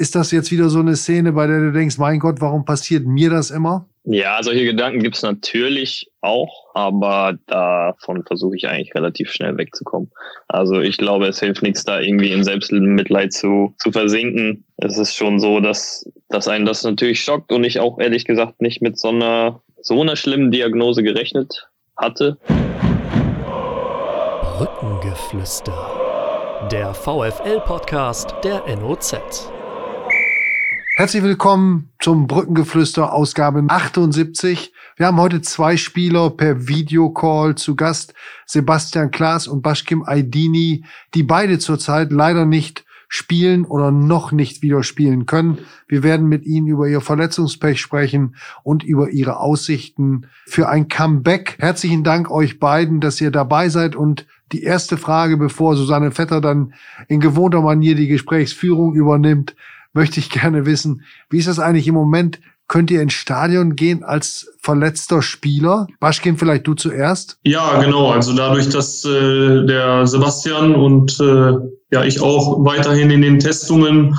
Ist das jetzt wieder so eine Szene, bei der du denkst, mein Gott, warum passiert mir das immer? Ja, solche Gedanken gibt's natürlich auch, aber davon versuche ich eigentlich relativ schnell wegzukommen. Also ich glaube, es hilft nichts, da irgendwie in Selbstmitleid zu, zu versinken. Es ist schon so, dass, dass einen das natürlich schockt und ich auch ehrlich gesagt nicht mit so einer, so einer schlimmen Diagnose gerechnet hatte. Brückengeflüster. Der VFL-Podcast der NOZ. Herzlich willkommen zum Brückengeflüster Ausgabe 78. Wir haben heute zwei Spieler per Videocall zu Gast, Sebastian Klaas und Bashkim Aydini, die beide zurzeit leider nicht spielen oder noch nicht wieder spielen können. Wir werden mit ihnen über ihr Verletzungspech sprechen und über ihre Aussichten für ein Comeback. Herzlichen Dank euch beiden, dass ihr dabei seid und die erste Frage, bevor Susanne Vetter dann in gewohnter Manier die Gesprächsführung übernimmt, möchte ich gerne wissen, wie ist das eigentlich im Moment? Könnt ihr ins Stadion gehen als verletzter Spieler? Baschkin, vielleicht du zuerst? Ja, genau. Also dadurch, dass äh, der Sebastian und äh, ja ich auch weiterhin in den Testungen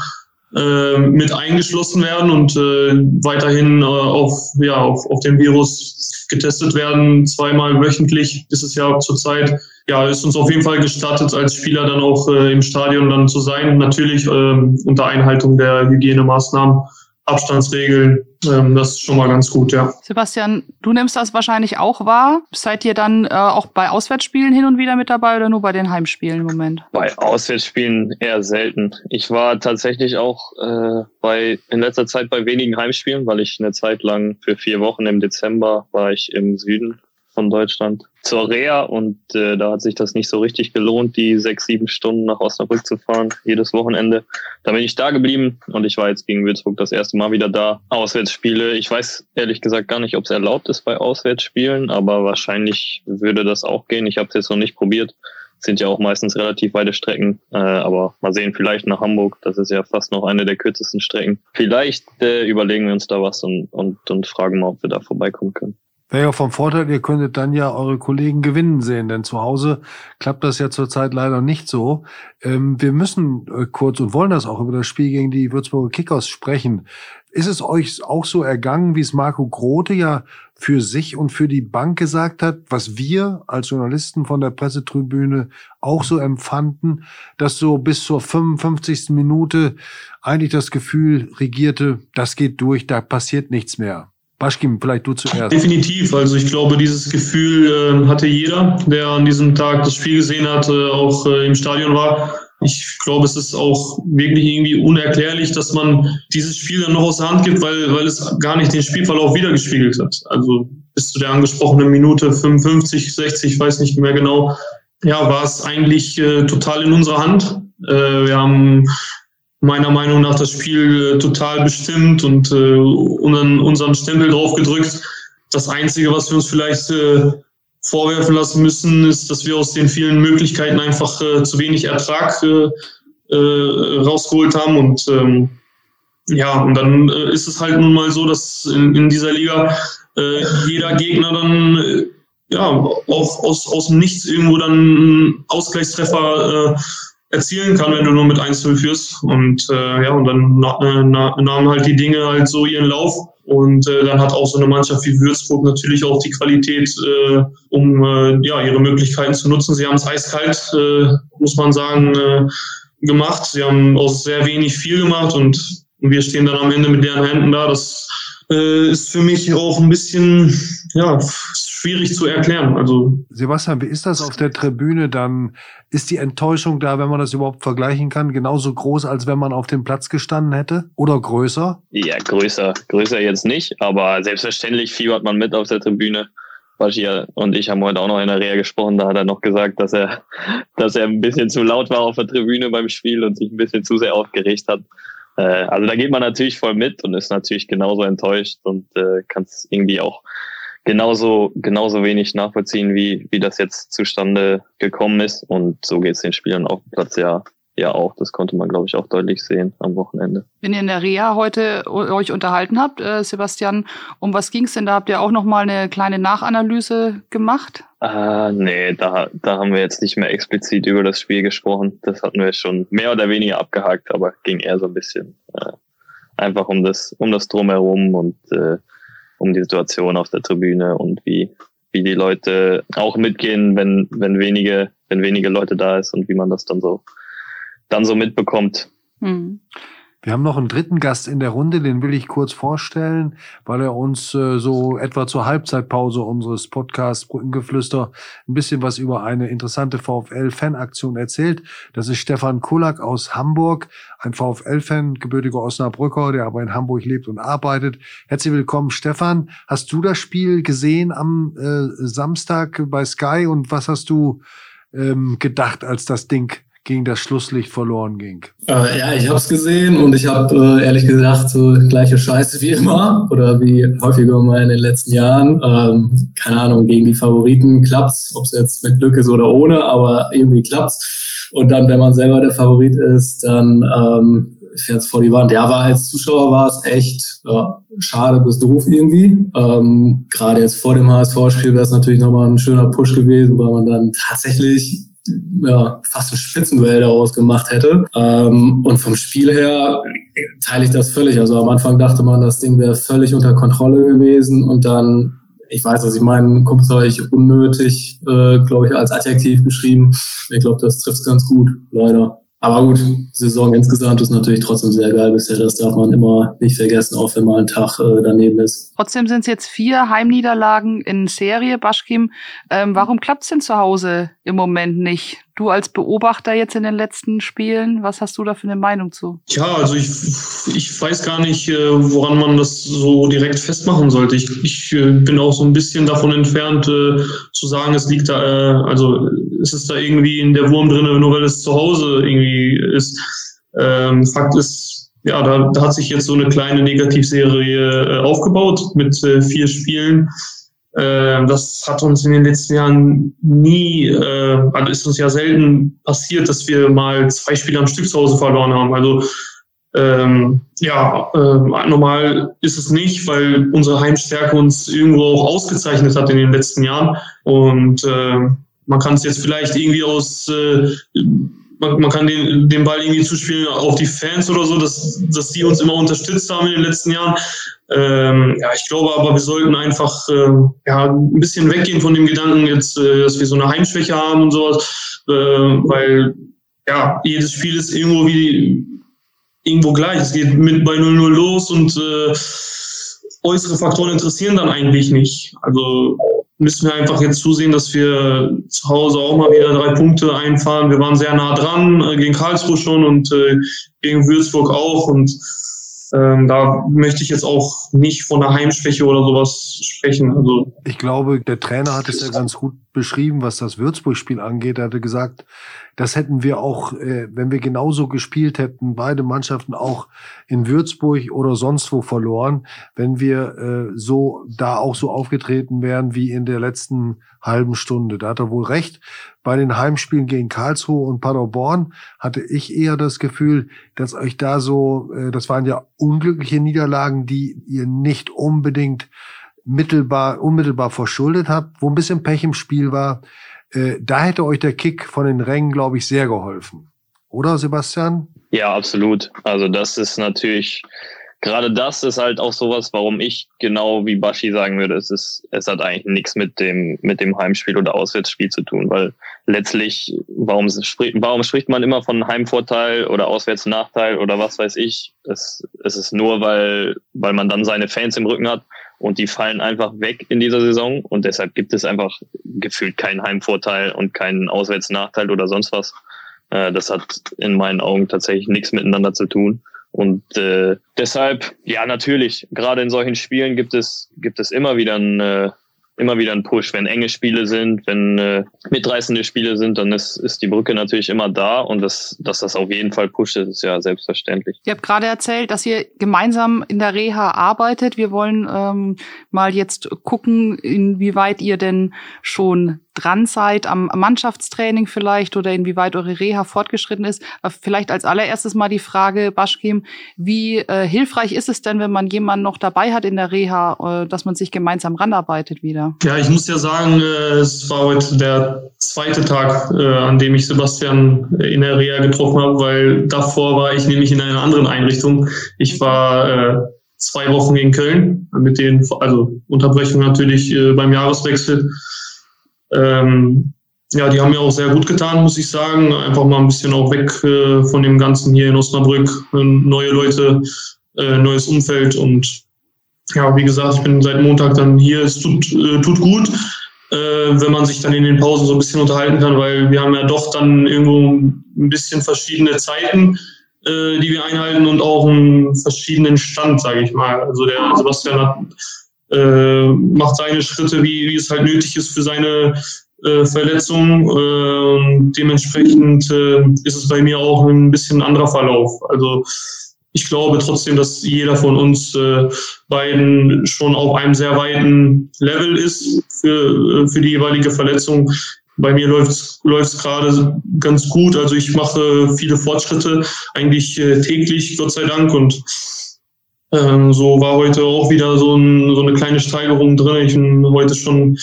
äh, mit eingeschlossen werden und äh, weiterhin äh, auf, ja, auf, auf den Virus getestet werden, zweimal wöchentlich ist es ja zurzeit. Ja, ist uns auf jeden Fall gestattet, als Spieler dann auch äh, im Stadion dann zu sein. Natürlich äh, unter Einhaltung der Hygienemaßnahmen. Abstandsregeln. Ähm, das ist schon mal ganz gut, ja. Sebastian, du nimmst das wahrscheinlich auch wahr. Seid ihr dann äh, auch bei Auswärtsspielen hin und wieder mit dabei oder nur bei den Heimspielen im Moment? Bei Auswärtsspielen eher selten. Ich war tatsächlich auch äh, bei in letzter Zeit bei wenigen Heimspielen, weil ich eine Zeit lang für vier Wochen im Dezember war ich im Süden von Deutschland zur Reha und äh, da hat sich das nicht so richtig gelohnt, die sechs, sieben Stunden nach Osnabrück zu fahren, jedes Wochenende. Da bin ich da geblieben und ich war jetzt gegen Würzburg das erste Mal wieder da. Auswärtsspiele, ich weiß ehrlich gesagt gar nicht, ob es erlaubt ist bei Auswärtsspielen, aber wahrscheinlich würde das auch gehen. Ich habe es jetzt noch nicht probiert. Sind ja auch meistens relativ weite Strecken, äh, aber mal sehen, vielleicht nach Hamburg, das ist ja fast noch eine der kürzesten Strecken. Vielleicht äh, überlegen wir uns da was und, und, und fragen mal, ob wir da vorbeikommen können. Wäre ja vom Vorteil, ihr könntet dann ja eure Kollegen gewinnen sehen, denn zu Hause klappt das ja zurzeit leider nicht so. Ähm, wir müssen äh, kurz und wollen das auch über das Spiel gegen die Würzburger Kickers sprechen. Ist es euch auch so ergangen, wie es Marco Grote ja für sich und für die Bank gesagt hat, was wir als Journalisten von der Pressetribüne auch so empfanden, dass so bis zur 55. Minute eigentlich das Gefühl regierte, das geht durch, da passiert nichts mehr. Baschkim, vielleicht du zuerst. Definitiv. Also ich glaube, dieses Gefühl äh, hatte jeder, der an diesem Tag das Spiel gesehen hat, äh, auch äh, im Stadion war. Ich glaube, es ist auch wirklich irgendwie unerklärlich, dass man dieses Spiel dann noch aus der Hand gibt, weil, weil es gar nicht den Spielverlauf wiedergespiegelt hat. Also bis zu der angesprochenen Minute 55, 60, ich weiß nicht mehr genau, ja, war es eigentlich äh, total in unserer Hand. Äh, wir haben meiner Meinung nach das Spiel äh, total bestimmt und äh, unseren, Stempel drauf gedrückt. Das Einzige, was wir uns vielleicht äh, vorwerfen lassen müssen, ist, dass wir aus den vielen Möglichkeiten einfach zu wenig Ertrag rausgeholt haben. Und ähm, ja, und dann ist es halt nun mal so, dass in, dieser Liga jeder Gegner dann ja auch aus, aus dem Nichts irgendwo dann einen Ausgleichstreffer äh, erzielen kann, wenn du nur mit 1-0 führst. Und äh, ja, und dann na, äh, na, nahmen halt die Dinge halt so ihren Lauf. Und äh, dann hat auch so eine Mannschaft wie Würzburg natürlich auch die Qualität, äh, um äh, ja, ihre Möglichkeiten zu nutzen. Sie haben es eiskalt, äh, muss man sagen, äh, gemacht. Sie haben aus sehr wenig viel gemacht und wir stehen dann am Ende mit deren Händen da. Das äh, ist für mich auch ein bisschen ja, schwierig zu erklären. Also Sebastian, wie ist das auf der Tribüne? Dann ist die Enttäuschung da, wenn man das überhaupt vergleichen kann, genauso groß, als wenn man auf dem Platz gestanden hätte? Oder größer? Ja, größer. Größer jetzt nicht, aber selbstverständlich fiebert man mit auf der Tribüne. Bashir und ich haben heute auch noch in der Reha gesprochen, da hat er noch gesagt, dass er, dass er ein bisschen zu laut war auf der Tribüne beim Spiel und sich ein bisschen zu sehr aufgeregt hat. Äh, also da geht man natürlich voll mit und ist natürlich genauso enttäuscht und äh, kann es irgendwie auch genauso, genauso wenig nachvollziehen, wie, wie das jetzt zustande gekommen ist. Und so geht es den Spielern auf dem Platz ja, ja auch. Das konnte man, glaube ich, auch deutlich sehen am Wochenende. Wenn ihr in der Reha heute euch unterhalten habt, äh, Sebastian, um was ging es denn? Da habt ihr auch noch mal eine kleine Nachanalyse gemacht? Äh, nee, da, da haben wir jetzt nicht mehr explizit über das Spiel gesprochen. Das hatten wir schon mehr oder weniger abgehakt, aber ging eher so ein bisschen äh, einfach um das, um das drumherum und äh, um die Situation auf der Tribüne und wie, wie die Leute auch mitgehen, wenn, wenn wenige, wenn wenige Leute da ist und wie man das dann so, dann so mitbekommt. Hm. Wir haben noch einen dritten Gast in der Runde, den will ich kurz vorstellen, weil er uns äh, so etwa zur Halbzeitpause unseres Podcasts Brückengeflüster ein bisschen was über eine interessante VfL-Fanaktion erzählt. Das ist Stefan Kulak aus Hamburg, ein VfL-Fan, gebürtiger Osnabrücker, der aber in Hamburg lebt und arbeitet. Herzlich willkommen, Stefan. Hast du das Spiel gesehen am äh, Samstag bei Sky und was hast du ähm, gedacht, als das Ding gegen das Schlusslicht verloren ging. Äh, ja, ich habe es gesehen und ich habe äh, ehrlich gesagt so gleiche Scheiße wie immer oder wie häufiger mal in den letzten Jahren. Ähm, keine Ahnung, gegen die Favoriten klappt's, ob es jetzt mit Glück ist oder ohne, aber irgendwie klappt's. Und dann, wenn man selber der Favorit ist, dann ähm, fährt's vor die Wand. Ja, aber als Zuschauer war es echt ja, schade bis doof irgendwie. Ähm, Gerade jetzt vor dem HSV-Spiel wäre es natürlich nochmal ein schöner Push gewesen, weil man dann tatsächlich ja, fast ein Spitzenduell daraus gemacht hätte. Ähm, und vom Spiel her teile ich das völlig. Also am Anfang dachte man, das Ding wäre völlig unter Kontrolle gewesen und dann ich weiß, dass ich meinen Kumpel habe ich unnötig, äh, glaube ich, als Adjektiv beschrieben. Ich glaube, das trifft ganz gut, leider. Aber gut, Saison insgesamt ist natürlich trotzdem sehr geil bisher. Das darf man immer nicht vergessen, auch wenn mal ein Tag äh, daneben ist. Trotzdem sind es jetzt vier Heimniederlagen in Serie, Baschkim. Ähm, warum klappt's denn zu Hause im Moment nicht? Du als Beobachter jetzt in den letzten Spielen, was hast du da für eine Meinung zu? Ja, also ich, ich weiß gar nicht, äh, woran man das so direkt festmachen sollte. Ich, ich äh, bin auch so ein bisschen davon entfernt, äh, zu sagen, es liegt da, also ist es da irgendwie in der Wurm drin, nur weil es zu Hause irgendwie ist. Ähm, Fakt ist, ja, da, da hat sich jetzt so eine kleine Negativserie aufgebaut mit vier Spielen. Äh, das hat uns in den letzten Jahren nie, äh, also ist uns ja selten passiert, dass wir mal zwei Spiele am Stück zu Hause verloren haben. Also ähm, ja, äh, normal ist es nicht, weil unsere Heimstärke uns irgendwo auch ausgezeichnet hat in den letzten Jahren. Und äh, man kann es jetzt vielleicht irgendwie aus, äh, man, man kann den, den Ball irgendwie zuspielen auf die Fans oder so, dass, dass die uns immer unterstützt haben in den letzten Jahren. Ähm, ja, ich glaube aber, wir sollten einfach äh, ja, ein bisschen weggehen von dem Gedanken jetzt, äh, dass wir so eine Heimschwäche haben und sowas, äh, weil ja, jedes Spiel ist irgendwo wie irgendwo gleich. Es geht mit bei 0-0 los und äh, äußere Faktoren interessieren dann eigentlich nicht. Also müssen wir einfach jetzt zusehen, dass wir zu Hause auch mal wieder drei Punkte einfahren. Wir waren sehr nah dran, äh, gegen Karlsruhe schon und äh, gegen Würzburg auch und ähm, da möchte ich jetzt auch nicht von einer Heimschwäche oder sowas sprechen. Also ich glaube, der Trainer hat es ja ganz gut beschrieben, was das Würzburg-Spiel angeht. Er hatte gesagt, das hätten wir auch, äh, wenn wir genauso gespielt hätten, beide Mannschaften auch in Würzburg oder sonst wo verloren, wenn wir äh, so da auch so aufgetreten wären wie in der letzten halben Stunde. Da hat er wohl recht. Bei den Heimspielen gegen Karlsruhe und Paderborn hatte ich eher das Gefühl, dass euch da so, äh, das waren ja unglückliche Niederlagen, die ihr nicht unbedingt mittelbar, unmittelbar verschuldet habt, wo ein bisschen Pech im Spiel war. Äh, da hätte euch der Kick von den Rängen, glaube ich, sehr geholfen. Oder, Sebastian? Ja, absolut. Also das ist natürlich, gerade das ist halt auch sowas, warum ich genau wie Bashi sagen würde, es ist, es hat eigentlich nichts mit dem, mit dem Heimspiel oder Auswärtsspiel zu tun, weil letztlich, warum, warum spricht man immer von Heimvorteil oder Auswärtsnachteil oder was weiß ich? Es, es ist nur, weil, weil man dann seine Fans im Rücken hat und die fallen einfach weg in dieser Saison und deshalb gibt es einfach gefühlt keinen Heimvorteil und keinen Auswärtsnachteil oder sonst was. Äh, das hat in meinen Augen tatsächlich nichts miteinander zu tun. Und äh, deshalb, ja, natürlich, gerade in solchen Spielen gibt es, gibt es immer wieder ein, äh, immer wieder ein Push. Wenn enge Spiele sind, wenn äh, mitreißende Spiele sind, dann ist, ist die Brücke natürlich immer da und das, dass das auf jeden Fall pusht, ist ja selbstverständlich. Ihr habt gerade erzählt, dass ihr gemeinsam in der Reha arbeitet. Wir wollen ähm, mal jetzt gucken, inwieweit ihr denn schon dran seid am Mannschaftstraining vielleicht oder inwieweit eure Reha fortgeschritten ist. Vielleicht als allererstes mal die Frage, Baschkim, wie äh, hilfreich ist es denn, wenn man jemanden noch dabei hat in der Reha, äh, dass man sich gemeinsam ranarbeitet wieder? Ja, ich muss ja sagen, äh, es war heute der zweite Tag, äh, an dem ich Sebastian in der Reha getroffen habe, weil davor war ich nämlich in einer anderen Einrichtung. Ich war äh, zwei Wochen in Köln mit den, also Unterbrechung natürlich äh, beim Jahreswechsel. Ähm, ja, die haben mir auch sehr gut getan, muss ich sagen. Einfach mal ein bisschen auch weg äh, von dem Ganzen hier in Osnabrück. Neue Leute, äh, neues Umfeld und ja, wie gesagt, ich bin seit Montag dann hier. Es tut, äh, tut gut, äh, wenn man sich dann in den Pausen so ein bisschen unterhalten kann, weil wir haben ja doch dann irgendwo ein bisschen verschiedene Zeiten äh, die wir einhalten und auch einen verschiedenen Stand, sage ich mal. Also der Sebastian hat, äh, macht seine Schritte, wie, wie es halt nötig ist für seine äh, Verletzung. Äh, dementsprechend äh, ist es bei mir auch ein bisschen anderer Verlauf. Also ich glaube trotzdem, dass jeder von uns äh, beiden schon auf einem sehr weiten Level ist für, äh, für die jeweilige Verletzung. Bei mir läuft es gerade ganz gut. Also ich mache viele Fortschritte, eigentlich äh, täglich, Gott sei Dank. Und ähm, so war heute auch wieder so, ein, so eine kleine Steigerung drin. Ich bin heute schon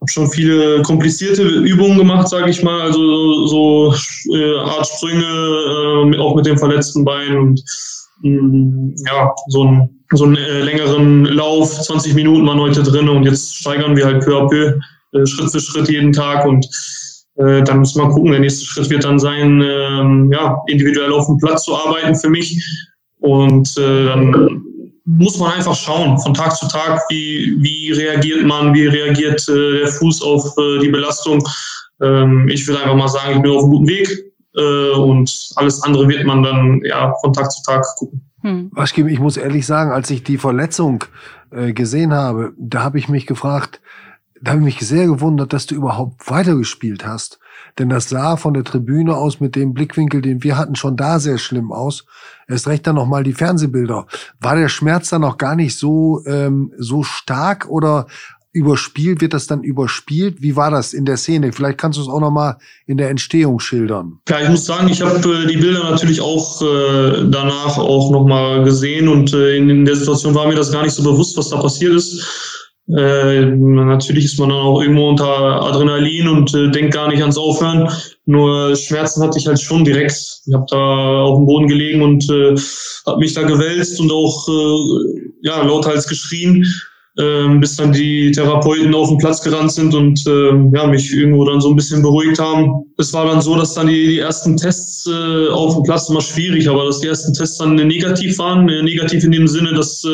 habe schon viele komplizierte Übungen gemacht, sage ich mal, also so äh, Art Sprünge, äh, auch mit dem verletzten Bein und mh, mm, ja, so ein so einen äh, längeren Lauf, 20 Minuten waren heute drin und jetzt steigern wir halt peu à peu äh, Schritt für Schritt jeden Tag und äh, dann muss man gucken. Der nächste Schritt wird dann sein, ähm, ja, individuell auf dem Platz zu arbeiten für mich. Und äh, dann muss man einfach schauen, von Tag zu Tag, wie, wie reagiert man, wie reagiert äh, der Fuß auf äh, die Belastung. Ähm, ich würde einfach mal sagen, ich bin auf einem guten Weg äh, und alles andere wird man dann ja von Tag zu Tag gucken. Hm. Ich muss ehrlich sagen, als ich die Verletzung äh, gesehen habe, da habe ich mich gefragt, da habe ich mich sehr gewundert, dass du überhaupt weitergespielt hast. Denn das sah von der Tribüne aus mit dem Blickwinkel, den wir hatten, schon da sehr schlimm aus. Erst recht dann nochmal die Fernsehbilder. War der Schmerz dann noch gar nicht so, ähm, so stark oder überspielt, wird das dann überspielt? Wie war das in der Szene? Vielleicht kannst du es auch nochmal in der Entstehung schildern. Ja, ich muss sagen, ich habe äh, die Bilder natürlich auch äh, danach auch nochmal gesehen und äh, in, in der Situation war mir das gar nicht so bewusst, was da passiert ist. Äh, natürlich ist man dann auch irgendwo unter Adrenalin und äh, denkt gar nicht ans Aufhören. Nur Schmerzen hatte ich halt schon direkt. Ich habe da auf dem Boden gelegen und äh, habe mich da gewälzt und auch äh, ja, lauthals geschrien, äh, bis dann die Therapeuten auf den Platz gerannt sind und äh, ja, mich irgendwo dann so ein bisschen beruhigt haben. Es war dann so, dass dann die, die ersten Tests äh, auf dem Platz immer schwierig, aber dass die ersten Tests dann negativ waren. Äh, negativ in dem Sinne, dass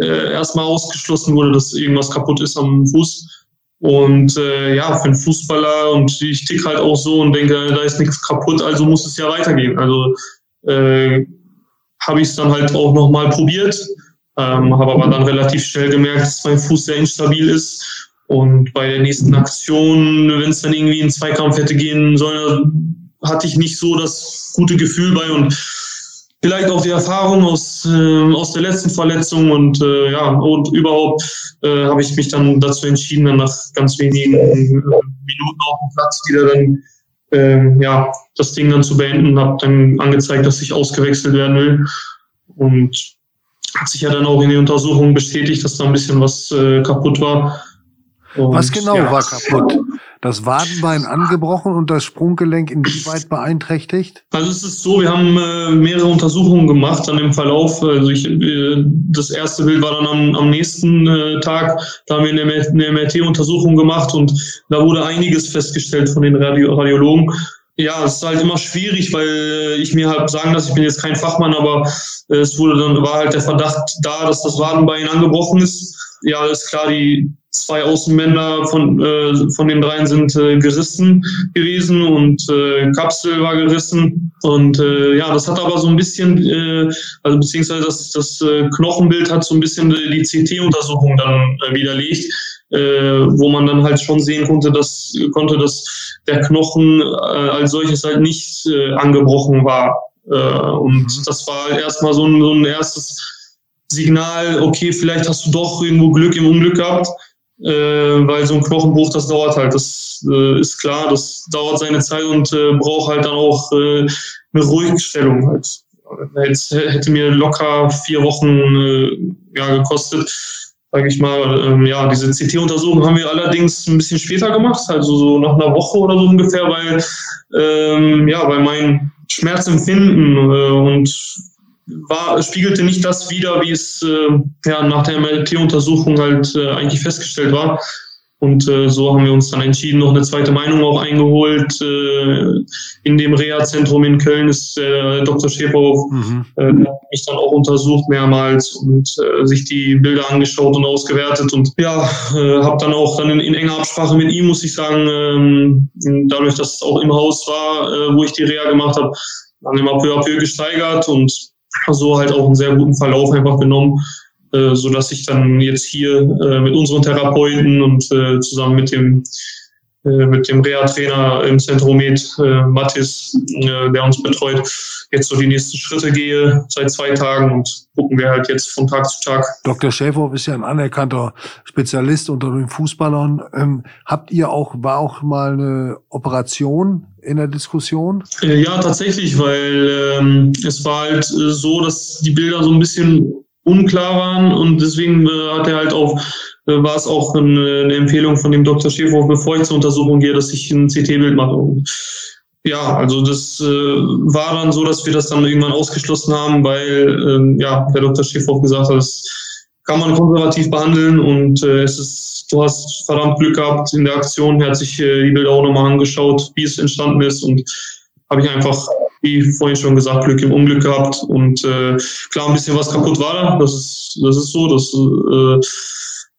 äh, erstmal ausgeschlossen wurde, dass irgendwas kaputt ist am Fuß. Und äh, ja, für einen Fußballer und ich tick halt auch so und denke, da ist nichts kaputt, also muss es ja weitergehen. Also äh, habe ich es dann halt auch nochmal probiert, ähm, habe aber dann relativ schnell gemerkt, dass mein Fuß sehr instabil ist. Und bei der nächsten Aktion, wenn es dann irgendwie in Zweikampf hätte gehen sollen, hatte ich nicht so das gute Gefühl bei und vielleicht auch die Erfahrung aus, äh, aus der letzten Verletzung und äh, ja, und überhaupt äh, habe ich mich dann dazu entschieden, dann nach ganz wenigen äh, Minuten auf dem Platz wieder dann äh, ja, das Ding dann zu beenden, habe dann angezeigt, dass ich ausgewechselt werden will und hat sich ja dann auch in den Untersuchungen bestätigt, dass da ein bisschen was äh, kaputt war. Und, was genau ja, war kaputt? das Wadenbein angebrochen und das Sprunggelenk inwieweit beeinträchtigt? Also es ist so, wir haben äh, mehrere Untersuchungen gemacht dann im Verlauf. Also ich, äh, das erste Bild war dann am, am nächsten äh, Tag. Da haben wir eine, eine MRT-Untersuchung gemacht und da wurde einiges festgestellt von den Radio Radiologen. Ja, es ist halt immer schwierig, weil ich mir halt sagen dass ich bin jetzt kein Fachmann, aber es wurde dann war halt der Verdacht da, dass das Wadenbein angebrochen ist. Ja, ist klar, die zwei Außenbänder von, äh, von den dreien sind äh, gerissen gewesen und äh, Kapsel war gerissen. Und äh, ja, das hat aber so ein bisschen, äh, also beziehungsweise das, das äh, Knochenbild hat so ein bisschen die CT-Untersuchung dann äh, widerlegt, äh, wo man dann halt schon sehen konnte, dass, konnte, dass der Knochen äh, als solches halt nicht äh, angebrochen war. Äh, und mhm. das war erstmal so ein, so ein erstes Signal, okay, vielleicht hast du doch irgendwo Glück im Unglück gehabt. Äh, weil so ein Knochenbruch, das dauert halt, das äh, ist klar, das dauert seine Zeit und äh, braucht halt dann auch äh, eine Ruhigstellung halt. Jetzt hätte mir locker vier Wochen äh, ja, gekostet, sage ich mal. Ähm, ja, diese CT-Untersuchung haben wir allerdings ein bisschen später gemacht, also so nach einer Woche oder so ungefähr, weil ähm, ja, weil mein Schmerzempfinden äh, und war, spiegelte nicht das wider, wie es äh, ja, nach der MLT-Untersuchung halt äh, eigentlich festgestellt war. Und äh, so haben wir uns dann entschieden, noch eine zweite Meinung auch eingeholt. Äh, in dem Reha-Zentrum in Köln ist äh, Dr. Schäferhoff, mhm. äh, mich dann auch untersucht mehrmals und äh, sich die Bilder angeschaut und ausgewertet. Und ja, äh, habe dann auch dann in, in, enger Absprache mit ihm, muss ich sagen, ähm, dadurch, dass es auch im Haus war, äh, wo ich die Reha gemacht habe, dann immer peu à peu gesteigert und so halt auch einen sehr guten Verlauf einfach genommen, äh, so dass ich dann jetzt hier äh, mit unseren Therapeuten und äh, zusammen mit dem äh, mit dem Reha-Trainer im Zentromet, äh, Mathis, äh, der uns betreut, jetzt so die nächsten Schritte gehe seit zwei Tagen und gucken wir halt jetzt von Tag zu Tag. Dr. Schäfer ist ja ein anerkannter Spezialist unter den Fußballern. Ähm, habt ihr auch, war auch mal eine Operation in der Diskussion? Äh, ja, tatsächlich, weil ähm, es war halt äh, so, dass die Bilder so ein bisschen unklar waren und deswegen äh, hat er halt auch äh, war es auch eine, eine, Empfehlung von dem Dr. Schäfer, bevor ich zur Untersuchung gehe, dass ich ein CT-Bild mache. Und ja, also das äh, war dann so, dass wir das dann irgendwann ausgeschlossen haben, weil ähm, ja der Dr. Schäfer gesagt hat, das kann man konservativ behandeln und äh, es ist, du hast verdammt Glück gehabt in der Aktion. Er hat sich äh, die Bilder auch nochmal angeschaut, wie es entstanden ist und habe ich einfach, wie vorhin schon gesagt, Glück im Unglück gehabt und äh, klar ein bisschen was kaputt war da. Das ist, das ist so, dass äh,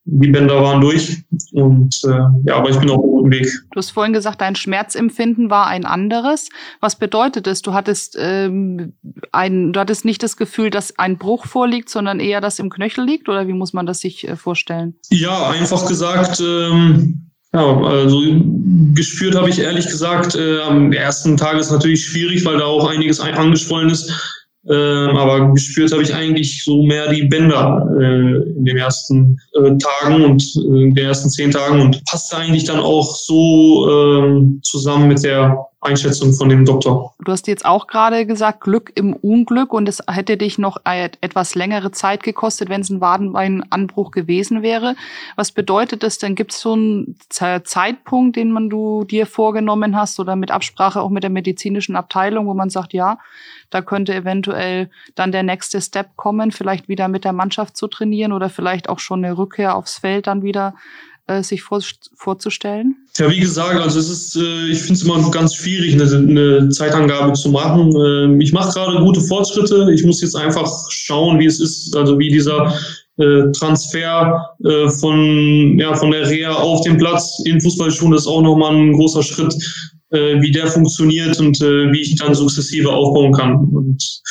die Bänder waren durch. Und äh, ja, aber ich bin auf einem guten Weg. Du hast vorhin gesagt, dein Schmerzempfinden war ein anderes. Was bedeutet es? Du hattest ähm, ein, du hattest nicht das Gefühl, dass ein Bruch vorliegt, sondern eher, dass im Knöchel liegt? Oder wie muss man das sich äh, vorstellen? Ja, einfach gesagt. Ähm ja, also gespürt habe ich ehrlich gesagt, äh, am ersten Tag ist natürlich schwierig, weil da auch einiges angeschwollen ist. Ähm, aber gespürt habe ich eigentlich so mehr die Bänder äh, in den ersten äh, Tagen und äh, in den ersten zehn Tagen. Und passte eigentlich dann auch so ähm, zusammen mit der Einschätzung von dem Doktor. Du hast jetzt auch gerade gesagt, Glück im Unglück und es hätte dich noch etwas längere Zeit gekostet, wenn es ein Wadenbeinanbruch gewesen wäre. Was bedeutet das denn? Gibt es so einen Zeitpunkt, den man du dir vorgenommen hast oder mit Absprache auch mit der medizinischen Abteilung, wo man sagt, ja, da könnte eventuell dann der nächste Step kommen, vielleicht wieder mit der Mannschaft zu trainieren oder vielleicht auch schon eine Rückkehr aufs Feld dann wieder äh, sich vor, vorzustellen? Ja, wie gesagt, also es ist, äh, ich finde es immer ganz schwierig, eine, eine Zeitangabe zu machen. Äh, ich mache gerade gute Fortschritte. Ich muss jetzt einfach schauen, wie es ist, also wie dieser äh, Transfer äh, von, ja, von der Reha auf den Platz in Fußballschuhen, ist auch nochmal ein großer Schritt, äh, wie der funktioniert und äh, wie ich dann sukzessive aufbauen kann. Und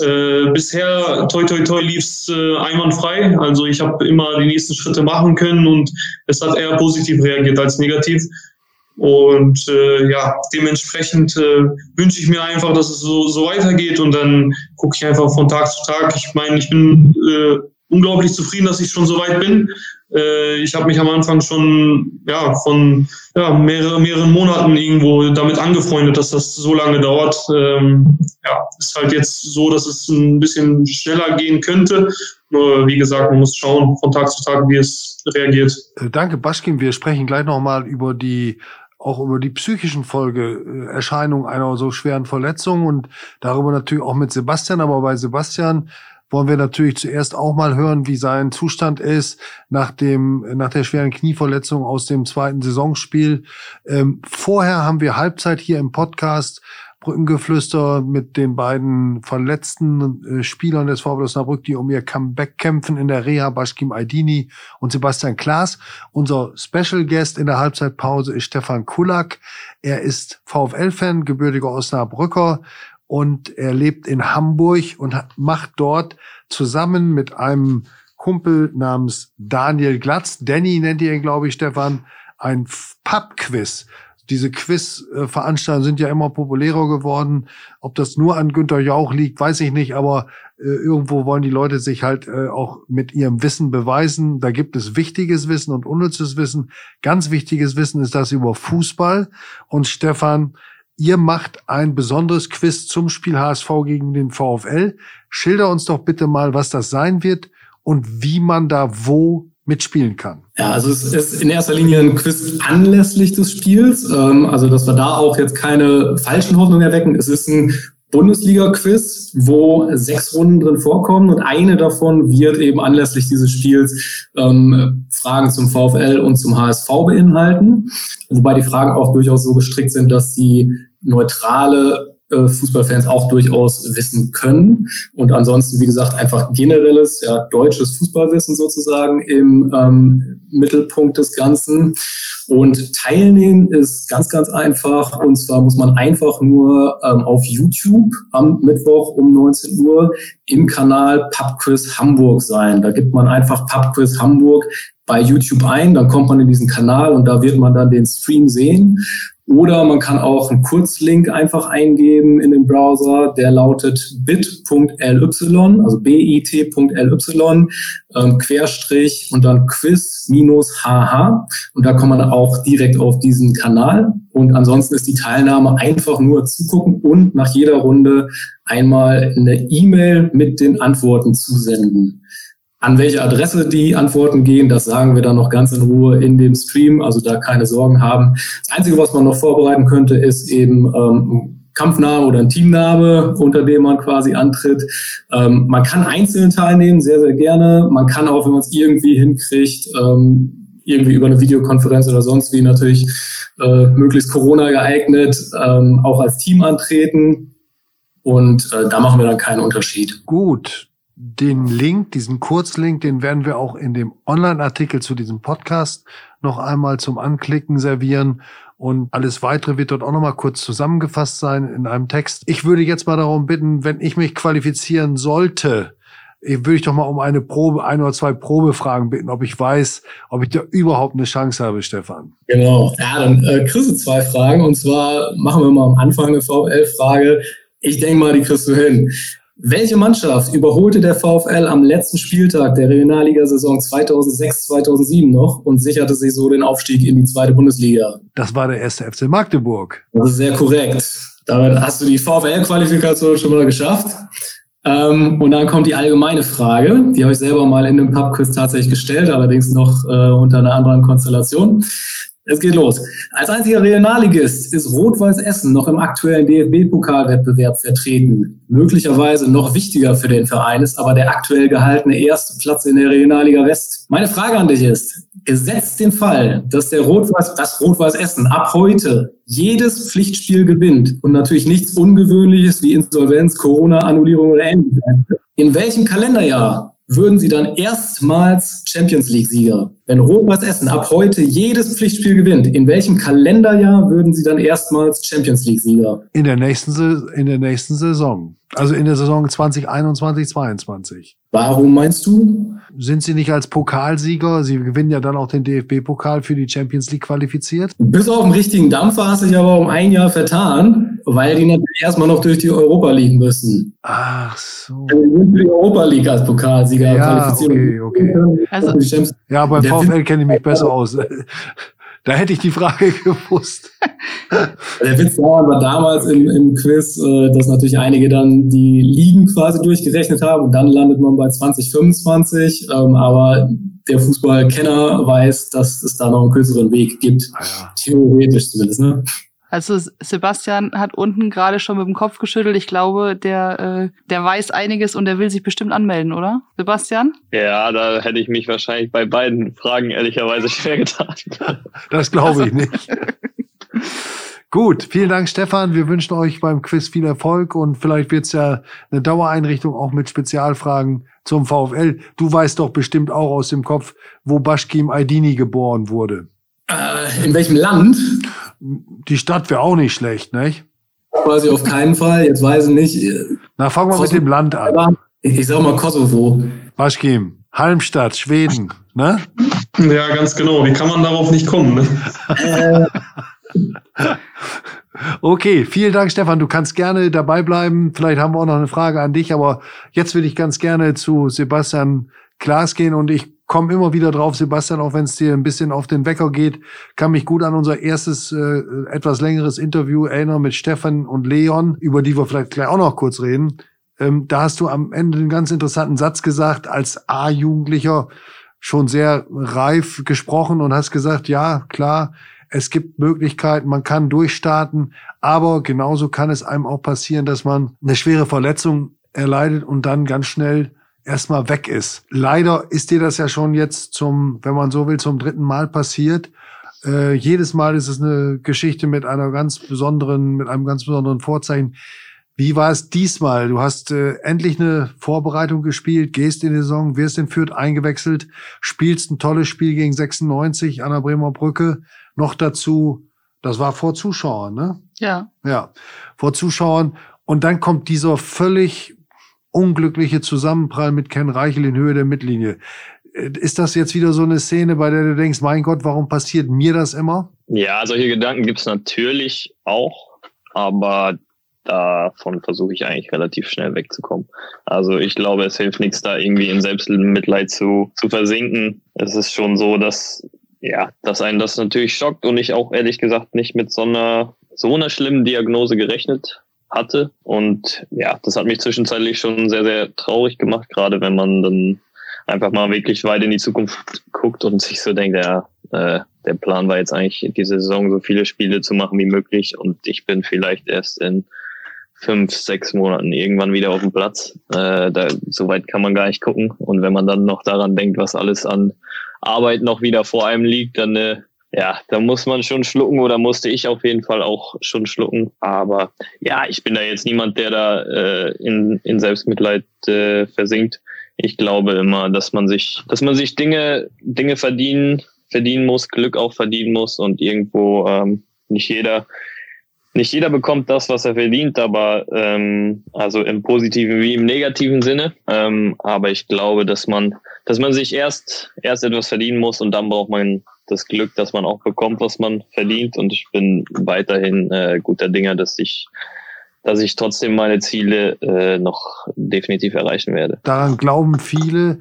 äh, bisher, toi toi toi, lief's äh, einwandfrei. Also ich habe immer die nächsten Schritte machen können und es hat eher positiv reagiert als negativ. Und äh, ja, dementsprechend äh, wünsche ich mir einfach, dass es so, so weitergeht und dann gucke ich einfach von Tag zu Tag. Ich meine, ich bin äh, unglaublich zufrieden, dass ich schon so weit bin. Äh, ich habe mich am Anfang schon ja, von ja, mehrere, mehreren Monaten irgendwo damit angefreundet, dass das so lange dauert. Ähm, ja, ist halt jetzt so, dass es ein bisschen schneller gehen könnte. Nur wie gesagt, man muss schauen von Tag zu Tag, wie es reagiert. Äh, danke, Baschkin. Wir sprechen gleich nochmal über die auch über die psychischen Folgeerscheinungen einer so schweren Verletzung und darüber natürlich auch mit Sebastian. Aber bei Sebastian wollen wir natürlich zuerst auch mal hören, wie sein Zustand ist nach dem, nach der schweren Knieverletzung aus dem zweiten Saisonspiel. Ähm, vorher haben wir Halbzeit hier im Podcast Brückengeflüster mit den beiden verletzten äh, Spielern des VfL Osnabrück, die um ihr Comeback kämpfen in der Reha, Baschkim Aydini und Sebastian Klaas. Unser Special Guest in der Halbzeitpause ist Stefan Kulak. Er ist VfL-Fan, gebürtiger Osnabrücker, und er lebt in Hamburg und macht dort zusammen mit einem Kumpel namens Daniel Glatz, Danny nennt ihr ihn, glaube ich, Stefan, ein Pub-Quiz. Diese Quiz-Veranstaltungen sind ja immer populärer geworden. Ob das nur an Günter Jauch liegt, weiß ich nicht, aber Äh, irgendwo wollen die Leute sich halt äh, auch mit ihrem Wissen beweisen. Da gibt es wichtiges Wissen und unnützes Wissen. Ganz wichtiges Wissen ist das über Fußball. Und Stefan, ihr macht ein besonderes Quiz zum Spiel HSV gegen den VfL. Schilder uns doch bitte mal, was das sein wird und wie man da wo mitspielen kann. Ja, also es ist in erster Linie ein Quiz anlässlich des Spiels. Ähm, also dass wir da auch jetzt keine falschen Hoffnungen erwecken. Es ist ein Bundesliga-Quiz, wo sechs Runden drin vorkommen und eine davon wird eben anlässlich dieses Spiels ähm, Fragen zum VfL und zum HSV beinhalten. Wobei die Fragen auch durchaus so gestrickt sind, dass sie neutrale äh, Fußballfans auch durchaus wissen können. Und ansonsten, wie gesagt, einfach generelles, ja, deutsches Fußballwissen sozusagen im ähm, Mittelpunkt des Ganzen. Und teilnehmen ist ganz, ganz einfach. Und zwar muss man einfach nur ähm, auf YouTube am Mittwoch um 19 Uhr im Kanal Pubquiz Hamburg sein. Da gibt man einfach Pubquiz Hamburg bei YouTube ein, dann kommt man in diesen Kanal und da wird man dann den Stream sehen. Oder man kann auch einen Kurzlink einfach eingeben in den Browser, der lautet bit.ly, also bit.ly, ähm, Querstrich und dann quiz minus hh. Und da kommt man auch direkt auf diesen Kanal. Und ansonsten ist die Teilnahme einfach nur zugucken und nach jeder Runde einmal eine E-Mail mit den Antworten zusenden. An welche Adresse die Antworten gehen, das sagen wir dann noch ganz in Ruhe in dem Stream, also da keine Sorgen haben. Das Einzige, was man noch vorbereiten könnte, ist eben ähm, Kampfname oder ein Teamname, unter dem man quasi antritt. Ähm, man kann einzeln teilnehmen, sehr, sehr gerne. Man kann auch, wenn man es irgendwie hinkriegt, ähm, irgendwie über eine Videokonferenz oder sonst wie natürlich äh, möglichst Corona geeignet, ähm, auch als Team antreten. Und äh, da machen wir dann keinen Unterschied. Gut, den Link, diesen Kurzlink, den werden wir auch in dem Online-Artikel zu diesem Podcast noch einmal zum Anklicken servieren. Und alles weitere wird dort auch noch mal kurz zusammengefasst sein in einem Text. Ich würde jetzt mal darum bitten, wenn ich mich qualifizieren sollte, würde ich doch mal um eine Probe, ein oder zwei Probefragen bitten, ob ich weiß, ob ich da überhaupt eine Chance habe, Stefan. Genau. Ja, dann äh, kriegst du zwei Fragen. Und zwar machen wir mal am Anfang eine VfL-Frage. Ich denke mal, die kriegst du hin. Welche Mannschaft überholte der VfL am letzten Spieltag der Regionalligasaison 2006-2007 noch und sicherte sich so den Aufstieg in die zweite Bundesliga? Das war der erste FC Magdeburg. Das ist sehr korrekt. Damit hast du die VfL-Qualifikation schon mal geschafft. Ähm, und dann kommt die allgemeine Frage, die habe ich selber mal in einem Pubquiz tatsächlich gestellt, allerdings noch äh, unter einer anderen Konstellation. Es geht los. Als einziger Regionalligist ist Rot-Weiß Essen noch im aktuellen DFB-Pokalwettbewerb vertreten. Möglicherweise noch wichtiger für den Verein ist aber der aktuell gehaltene erste Platz in der Regionalliga West. Meine Frage an dich ist, gesetzt den Fall, dass der Rot-Weiß, das Rot-Weiß Essen ab heute jedes Pflichtspiel gewinnt und natürlich nichts Ungewöhnliches wie Insolvenz, Corona, Annullierung oder ähnliches. In welchem Kalenderjahr würden sie dann erstmals Champions League-Sieger. Wenn Rot-Weiß Essen ab heute jedes Pflichtspiel gewinnt, in welchem Kalenderjahr würden sie dann erstmals Champions League-Sieger? In in der nächsten Saison. Also in der Saison 2021, 22. Warum meinst du? Sind sie nicht als Pokalsieger? Sie gewinnen ja dann auch den DFB-Pokal für die Champions League qualifiziert. Bis auf den richtigen Dampfer hast du dich aber um ein Jahr vertan, weil die natürlich erstmal noch durch die Europa League müssen. Ach so. Für die Europa League als Pokalsieger Ja, qualifiziert. okay, okay. Also- Ja, beim VfL kenne ich mich besser aus. Da hätte ich die Frage gewusst. Der Witz war damals im, im Quiz, äh, dass natürlich einige dann die Ligen quasi durchgerechnet haben und dann landet man bei 2025. Ähm, aber der Fußballkenner weiß, dass es da noch einen kürzeren Weg gibt. Ah ja. Theoretisch zumindest, ne? Also Sebastian hat unten gerade schon mit dem Kopf geschüttelt. Ich glaube, der, äh, der weiß einiges und der will sich bestimmt anmelden, oder? Sebastian? Ja, da hätte ich mich wahrscheinlich bei beiden Fragen ehrlicherweise schwer getan. Das glaube ich nicht. Gut, vielen Dank, Stefan. Wir wünschen euch beim Quiz viel Erfolg und vielleicht wird's ja eine Dauereinrichtung auch mit Spezialfragen zum VfL. Du weißt doch bestimmt auch aus dem Kopf, wo Bashkim Aydini geboren wurde. Äh, in welchem Land? Die Stadt wäre auch nicht schlecht, nicht? Weiß ich auf keinen Fall. Jetzt weiß ich nicht. Na, fangen wir mit dem Land an. Ich sag mal Kosovo. Bashkim, Halmstadt, Schweden, ne? Ja, ganz genau. Wie kann man darauf nicht kommen? Ne? Okay, vielen Dank, Stefan. Du kannst gerne dabei bleiben. Vielleicht haben wir auch noch eine Frage an dich, aber jetzt würde ich ganz gerne zu Sebastian Klaas gehen und ich komme immer wieder drauf, Sebastian, auch wenn es dir ein bisschen auf den Wecker geht, kann mich gut an unser erstes äh, etwas längeres Interview erinnern mit Stefan und Leon, über die wir vielleicht gleich auch noch kurz reden. Ähm, da hast du am Ende einen ganz interessanten Satz gesagt, als A-Jugendlicher schon sehr reif gesprochen und hast gesagt, ja, klar, es gibt Möglichkeiten, man kann durchstarten, aber genauso kann es einem auch passieren, dass man eine schwere Verletzung erleidet und dann ganz schnell erstmal weg ist. Leider ist dir das ja schon jetzt zum, wenn man so will, zum dritten Mal passiert. Äh, jedes Mal ist es eine Geschichte mit einer ganz besonderen, mit einem ganz besonderen Vorzeichen. Wie war es diesmal? Du hast äh, endlich eine Vorbereitung gespielt, gehst in die Saison, wirst in Fürth eingewechselt, spielst ein tolles Spiel gegen 96 an der Bremer Brücke. Noch dazu, das war vor Zuschauern, ne? Ja. Ja, vor Zuschauern. Und dann kommt dieser völlig unglückliche Zusammenprall mit Ken Reichel in Höhe der Mittellinie. Äh, ist das jetzt wieder so eine Szene, bei der du denkst, mein Gott, warum passiert mir das immer? Ja, solche Gedanken gibt's natürlich auch, aber davon versuche ich eigentlich relativ schnell wegzukommen. Also ich glaube, es hilft nichts, da irgendwie in Selbstmitleid zu, zu versinken. Es ist schon so, dass, ja, dass einen das natürlich schockt und ich auch ehrlich gesagt nicht mit so einer, so einer schlimmen Diagnose gerechnet hatte. Und ja, das hat mich zwischenzeitlich schon sehr, sehr traurig gemacht, gerade wenn man dann einfach mal wirklich weit in die Zukunft guckt und sich so denkt, ja, äh, der Plan war jetzt eigentlich diese Saison so viele Spiele zu machen wie möglich und ich bin vielleicht erst in fünf, sechs Monaten irgendwann wieder auf dem Platz. Äh, da, so weit kann man gar nicht gucken. Und wenn man dann noch daran denkt, was alles an Arbeit noch wieder vor einem liegt, dann äh, ja, da muss man schon schlucken oder musste ich auf jeden Fall auch schon schlucken. Aber ja, ich bin da jetzt niemand, der da äh, in, in Selbstmitleid äh, versinkt. Ich glaube immer, dass man sich, dass man sich Dinge, Dinge verdienen, verdienen muss, Glück auch verdienen muss und irgendwo ähm, nicht jeder nicht jeder bekommt das, was er verdient, aber ähm, also im positiven wie im negativen Sinne. Ähm, aber ich glaube, dass man, dass man sich erst erst etwas verdienen muss und dann braucht man das Glück, dass man auch bekommt, was man verdient. Und ich bin weiterhin äh, guter Dinger, dass ich dass ich trotzdem meine Ziele äh, noch definitiv erreichen werde. Daran glauben viele,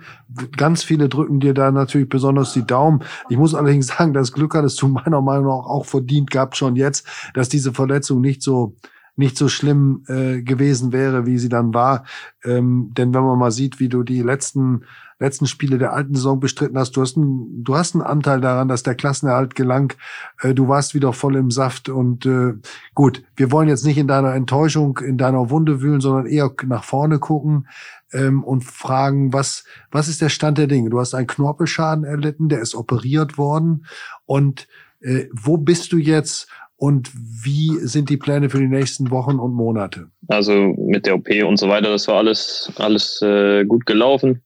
ganz viele drücken dir da natürlich besonders die Daumen. Ich muss allerdings sagen, das Glück hattest du meiner Meinung nach auch verdient gehabt schon jetzt, dass diese Verletzung nicht so nicht so schlimm äh, gewesen wäre, wie sie dann war. Ähm, denn wenn man mal sieht, wie du die letzten letzten Spiele der alten Saison bestritten hast. Du hast, einen, du hast einen Anteil daran, dass der Klassenerhalt gelang. Äh, du warst wieder voll im Saft und äh, gut, wir wollen jetzt nicht in deiner Enttäuschung, in deiner Wunde wühlen, sondern eher nach vorne gucken ähm, und fragen, was, was ist der Stand der Dinge? Du hast einen Knorpelschaden erlitten, der ist operiert worden und äh, wo bist du jetzt und wie sind die Pläne für die nächsten Wochen und Monate? Also mit der OP und so weiter, das war alles, alles äh, gut gelaufen.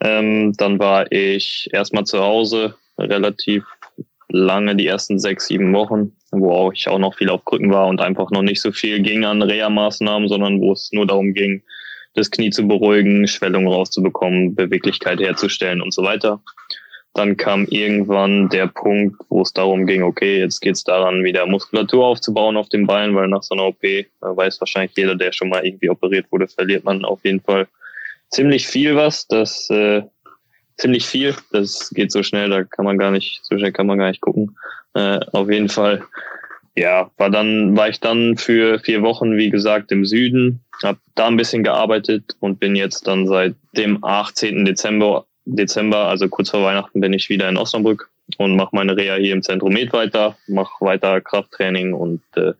Ähm, dann war ich erstmal zu Hause, relativ lange, die ersten sechs, sieben Wochen, wo auch ich auch noch viel auf Krücken war und einfach noch nicht so viel ging an Reha-Maßnahmen, sondern wo es nur darum ging, das Knie zu beruhigen, Schwellung rauszubekommen, Beweglichkeit herzustellen und so weiter. Dann kam irgendwann der Punkt, wo es darum ging, okay, jetzt geht es daran, wieder Muskulatur aufzubauen auf den Beinen, weil nach so einer OP, weiß wahrscheinlich jeder, der schon mal irgendwie operiert wurde, verliert man auf jeden Fall ziemlich viel was. Das äh, ziemlich viel. Das geht so schnell, da kann man gar nicht, so schnell kann man gar nicht gucken. Äh, auf jeden Fall, ja, war dann, war ich dann für vier Wochen, wie gesagt, im Süden, habe da ein bisschen gearbeitet und bin jetzt dann seit dem 18. Dezember, Dezember, also kurz vor Weihnachten, bin ich wieder in Osnabrück und mache meine Reha hier im Zentrum Med weiter, mache weiter Krafttraining und äh,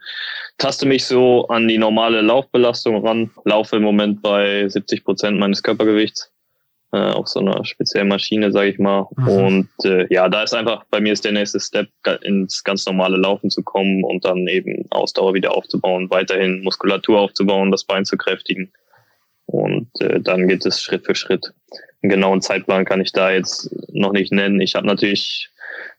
taste mich so an die normale Laufbelastung ran. Laufe im Moment bei 70 Prozent meines Körpergewichts äh, auf so einer speziellen Maschine, sage ich mal. Mhm. Und äh, ja, da ist einfach bei mir ist der nächste Step ins ganz normale Laufen zu kommen und dann eben Ausdauer wieder aufzubauen, weiterhin Muskulatur aufzubauen, das Bein zu kräftigen. Und äh, dann geht es Schritt für Schritt. Einen genauen Zeitplan kann ich da jetzt noch nicht nennen. Ich habe natürlich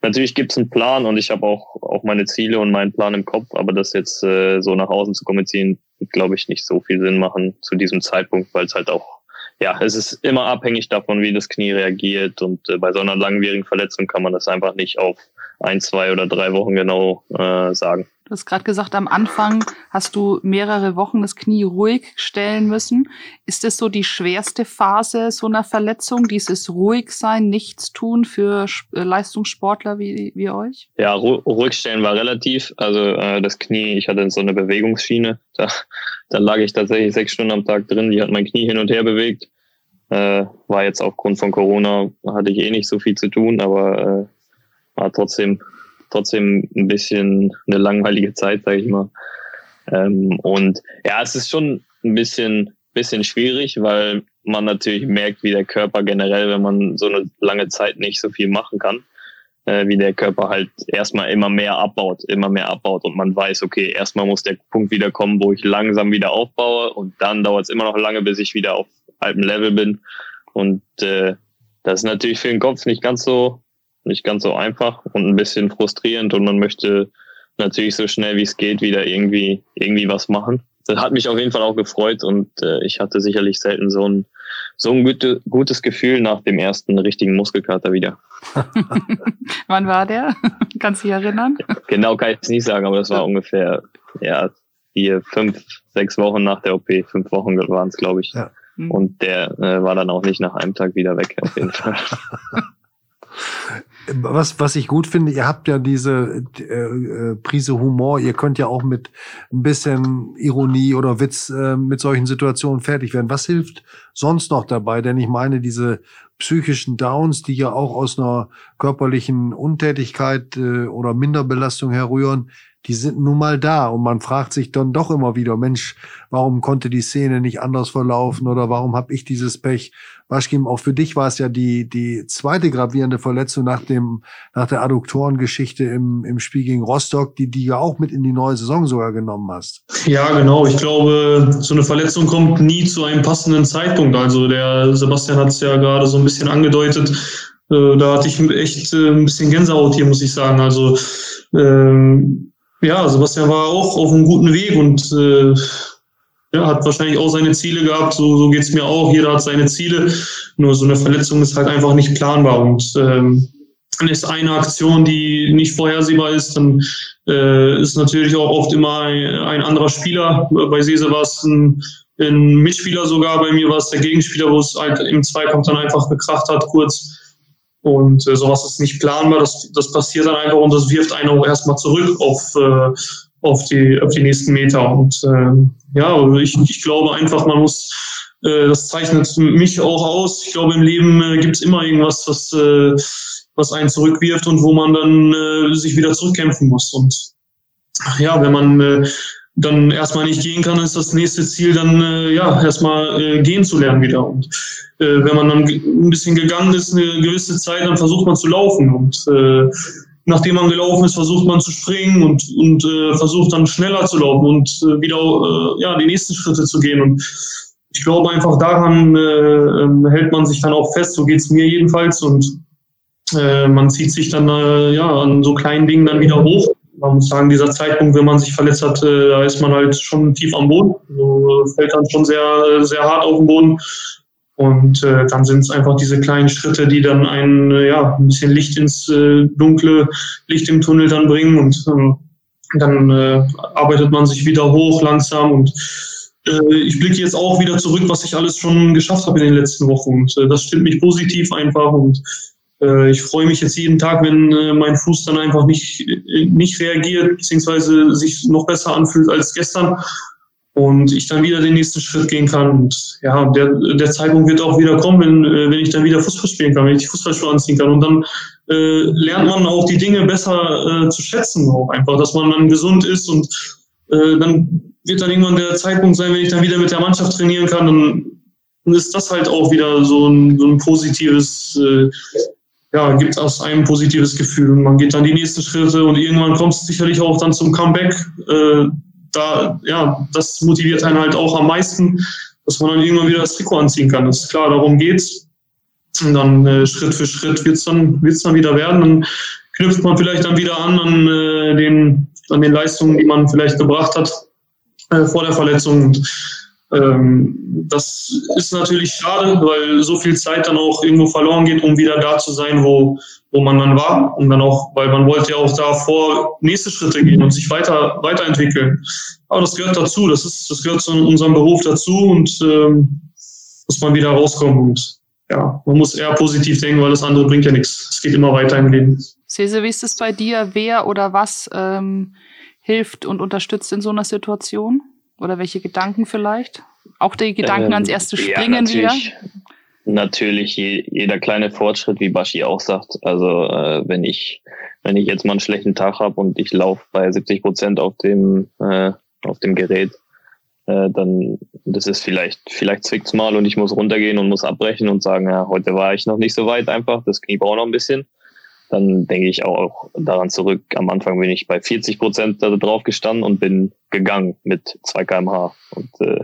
natürlich gibt es einen Plan und ich habe auch, auch meine Ziele und meinen Plan im Kopf, aber das jetzt äh, so nach außen zu kommunizieren, glaube ich, nicht so viel Sinn machen zu diesem Zeitpunkt, weil es halt auch ja, es ist immer abhängig davon, wie das Knie reagiert. Und äh, bei so einer langwierigen Verletzung kann man das einfach nicht auf ein, zwei oder drei Wochen genau äh, sagen. Du hast gerade gesagt, am Anfang hast du mehrere Wochen das Knie ruhig stellen müssen. Ist das so die schwerste Phase so einer Verletzung, dieses ruhig sein, nichts tun für äh, Leistungssportler wie, wie euch? Ja, ru ruhig stellen war relativ. Also äh, das Knie, ich hatte so eine Bewegungsschiene. Da, da lag ich tatsächlich sechs Stunden am Tag drin. Die hat mein Knie hin und her bewegt. Äh, war jetzt aufgrund von Corona, hatte ich eh nicht so viel zu tun, aber äh, war trotzdem trotzdem ein bisschen eine langweilige Zeit, sage ich mal. Ähm, und ja, es ist schon ein bisschen, bisschen schwierig, weil man natürlich merkt, wie der Körper generell, wenn man so eine lange Zeit nicht so viel machen kann, äh, wie der Körper halt erstmal immer mehr abbaut, immer mehr abbaut und man weiß, okay, erstmal muss der Punkt wieder kommen, wo ich langsam wieder aufbaue und dann dauert es immer noch lange, bis ich wieder auf altem Level bin. Und äh, das ist natürlich für den Kopf nicht ganz so nicht ganz so einfach und ein bisschen frustrierend und man möchte natürlich so schnell wie es geht wieder irgendwie, irgendwie was machen. Das hat mich auf jeden Fall auch gefreut und äh, ich hatte sicherlich selten so ein, so ein gute, gutes Gefühl nach dem ersten richtigen Muskelkater wieder. Wann war der? Kannst du dich erinnern? Genau kann ich es nicht sagen, aber das war ungefähr ja, vier, fünf, sechs Wochen nach der OP. Fünf Wochen waren es, glaube ich. Ja. Und der äh, war dann auch nicht nach einem Tag wieder weg, auf jeden Fall. Was, was ich gut finde, ihr habt ja diese äh, äh, Prise Humor, ihr könnt ja auch mit ein bisschen Ironie oder Witz äh, mit solchen Situationen fertig werden. Was hilft sonst noch dabei? Denn ich meine, diese psychischen Downs, die ja auch aus einer körperlichen Untätigkeit äh, oder Minderbelastung herrühren, die sind nun mal da und man fragt sich dann doch immer wieder, Mensch, warum konnte die Szene nicht anders verlaufen oder warum habe ich dieses Pech? Waschkim, auch für dich war es ja die, die zweite gravierende Verletzung nach dem, nach der Adduktorengeschichte im, im Spiel gegen Rostock, die, die ja auch mit in die neue Saison sogar genommen hast. Ja, genau. Ich glaube, so eine Verletzung kommt nie zu einem passenden Zeitpunkt. Also der Sebastian hat es ja gerade so ein bisschen angedeutet. Äh, da hatte ich echt äh, ein bisschen Gänsehaut hier, muss ich sagen. Also, ähm, ja, Sebastian war auch auf einem guten Weg und äh, ja, hat wahrscheinlich auch seine Ziele gehabt. So, so geht's mir auch. Jeder hat seine Ziele. Nur so eine Verletzung ist halt einfach nicht planbar. Und ähm, dann ist eine Aktion, die nicht vorhersehbar ist, dann äh, ist natürlich auch oft immer ein, ein anderer Spieler. Bei Sese war es ein, ein Mitspieler sogar, bei mir war es der Gegenspieler, wo es halt im Zweikampf dann einfach gekracht hat, kurz. Und äh, sowas ist nicht planbar, das, das passiert dann einfach und das wirft einen auch erstmal zurück auf, äh, auf, die, auf die nächsten Meter. Und äh, ja, ich, ich glaube einfach, man muss, äh, das zeichnet mich auch aus. Ich glaube, im Leben äh, gibt es immer irgendwas, was, äh, was einen zurückwirft und wo man dann äh, sich wieder zurückkämpfen muss. Und ja, wenn man äh, dann erstmal nicht gehen kann, ist das nächste Ziel dann äh, ja erstmal äh, gehen zu lernen wieder. Und äh, wenn man dann ein bisschen gegangen ist, eine gewisse Zeit, dann versucht man zu laufen. Und äh, nachdem man gelaufen ist, versucht man zu springen und, und äh, versucht dann schneller zu laufen und äh, wieder äh, ja, die nächsten Schritte zu gehen. Und ich glaube einfach daran äh, ähm, hält man sich dann auch fest, so geht's mir jedenfalls. Und äh, man zieht sich dann äh, ja, an so kleinen Dingen dann wieder hoch man muss sagen, dieser Zeitpunkt, wenn man sich verletzt hat, da ist man halt schon tief am Boden. Also fällt dann schon sehr, sehr hart auf den Boden. Und äh, dann sind es einfach diese kleinen Schritte, die dann ein, äh, ja, ein bisschen Licht ins äh, dunkle Licht im Tunnel dann bringen. Und ähm, dann äh, arbeitet man sich wieder hoch langsam. Und äh, ich blicke jetzt auch wieder zurück, was ich alles schon geschafft habe in den letzten Wochen. Und äh, das stimmt mich positiv einfach. Und äh, ich freue mich jetzt jeden Tag, wenn äh, mein Fuß dann einfach nicht, nicht reagiert, beziehungsweise sich noch besser anfühlt als gestern und ich dann wieder den nächsten Schritt gehen kann. Und ja, der, der Zeitpunkt wird auch wieder kommen, wenn, wenn ich dann wieder Fußball spielen kann, wenn ich die Fußballschuhe anziehen kann. Und dann äh, lernt man auch die Dinge besser äh, zu schätzen, auch einfach, dass man dann gesund ist und äh, dann wird dann irgendwann der Zeitpunkt sein, wenn ich dann wieder mit der Mannschaft trainieren kann, dann, dann ist das halt auch wieder so ein, so ein positives äh, ja, gibt es einem positives Gefühl. Und man geht dann die nächsten Schritte und irgendwann kommt es sicherlich auch dann zum Comeback. Äh, da, ja, das motiviert einen halt auch am meisten, dass man dann irgendwann wieder das Trikot anziehen kann. Das ist klar, darum geht's. Und dann äh, Schritt für Schritt wird's dann, wird's dann wieder werden. Dann knüpft man vielleicht dann wieder an an, äh, den, an den Leistungen, die man vielleicht gebracht hat äh, vor der Verletzung. Und Ähm, das ist natürlich schade, weil so viel Zeit dann auch irgendwo verloren geht, um wieder da zu sein, wo, wo man dann war. Und dann auch, weil man wollte ja auch davor nächste Schritte gehen und sich weiter, weiterentwickeln. Aber das gehört dazu, das ist, das gehört zu unserem Beruf dazu und ähm, muss man wieder rauskommen. Und ja, man muss eher positiv denken, weil das andere bringt ja nichts. Es geht immer weiter im Leben. Cese, wie ist es bei dir? Wer oder was ähm, hilft und unterstützt in so einer Situation? Oder welche Gedanken vielleicht? Auch die Gedanken ähm, ans erste Springen ja, wieder? Natürlich, jeder kleine Fortschritt, wie Bashi auch sagt. Also äh, wenn ich wenn ich jetzt mal einen schlechten Tag habe und ich laufe bei 70 Prozent auf dem äh, auf dem Gerät, äh, dann das ist vielleicht vielleicht zwickt's mal und ich muss runtergehen und muss abbrechen und sagen, ja, heute war ich noch nicht so weit einfach, das Knie braucht noch ein bisschen dann denke ich auch daran zurück. Am Anfang bin ich bei 40 Prozent da drauf gestanden und bin gegangen mit 2 kmh. Und äh,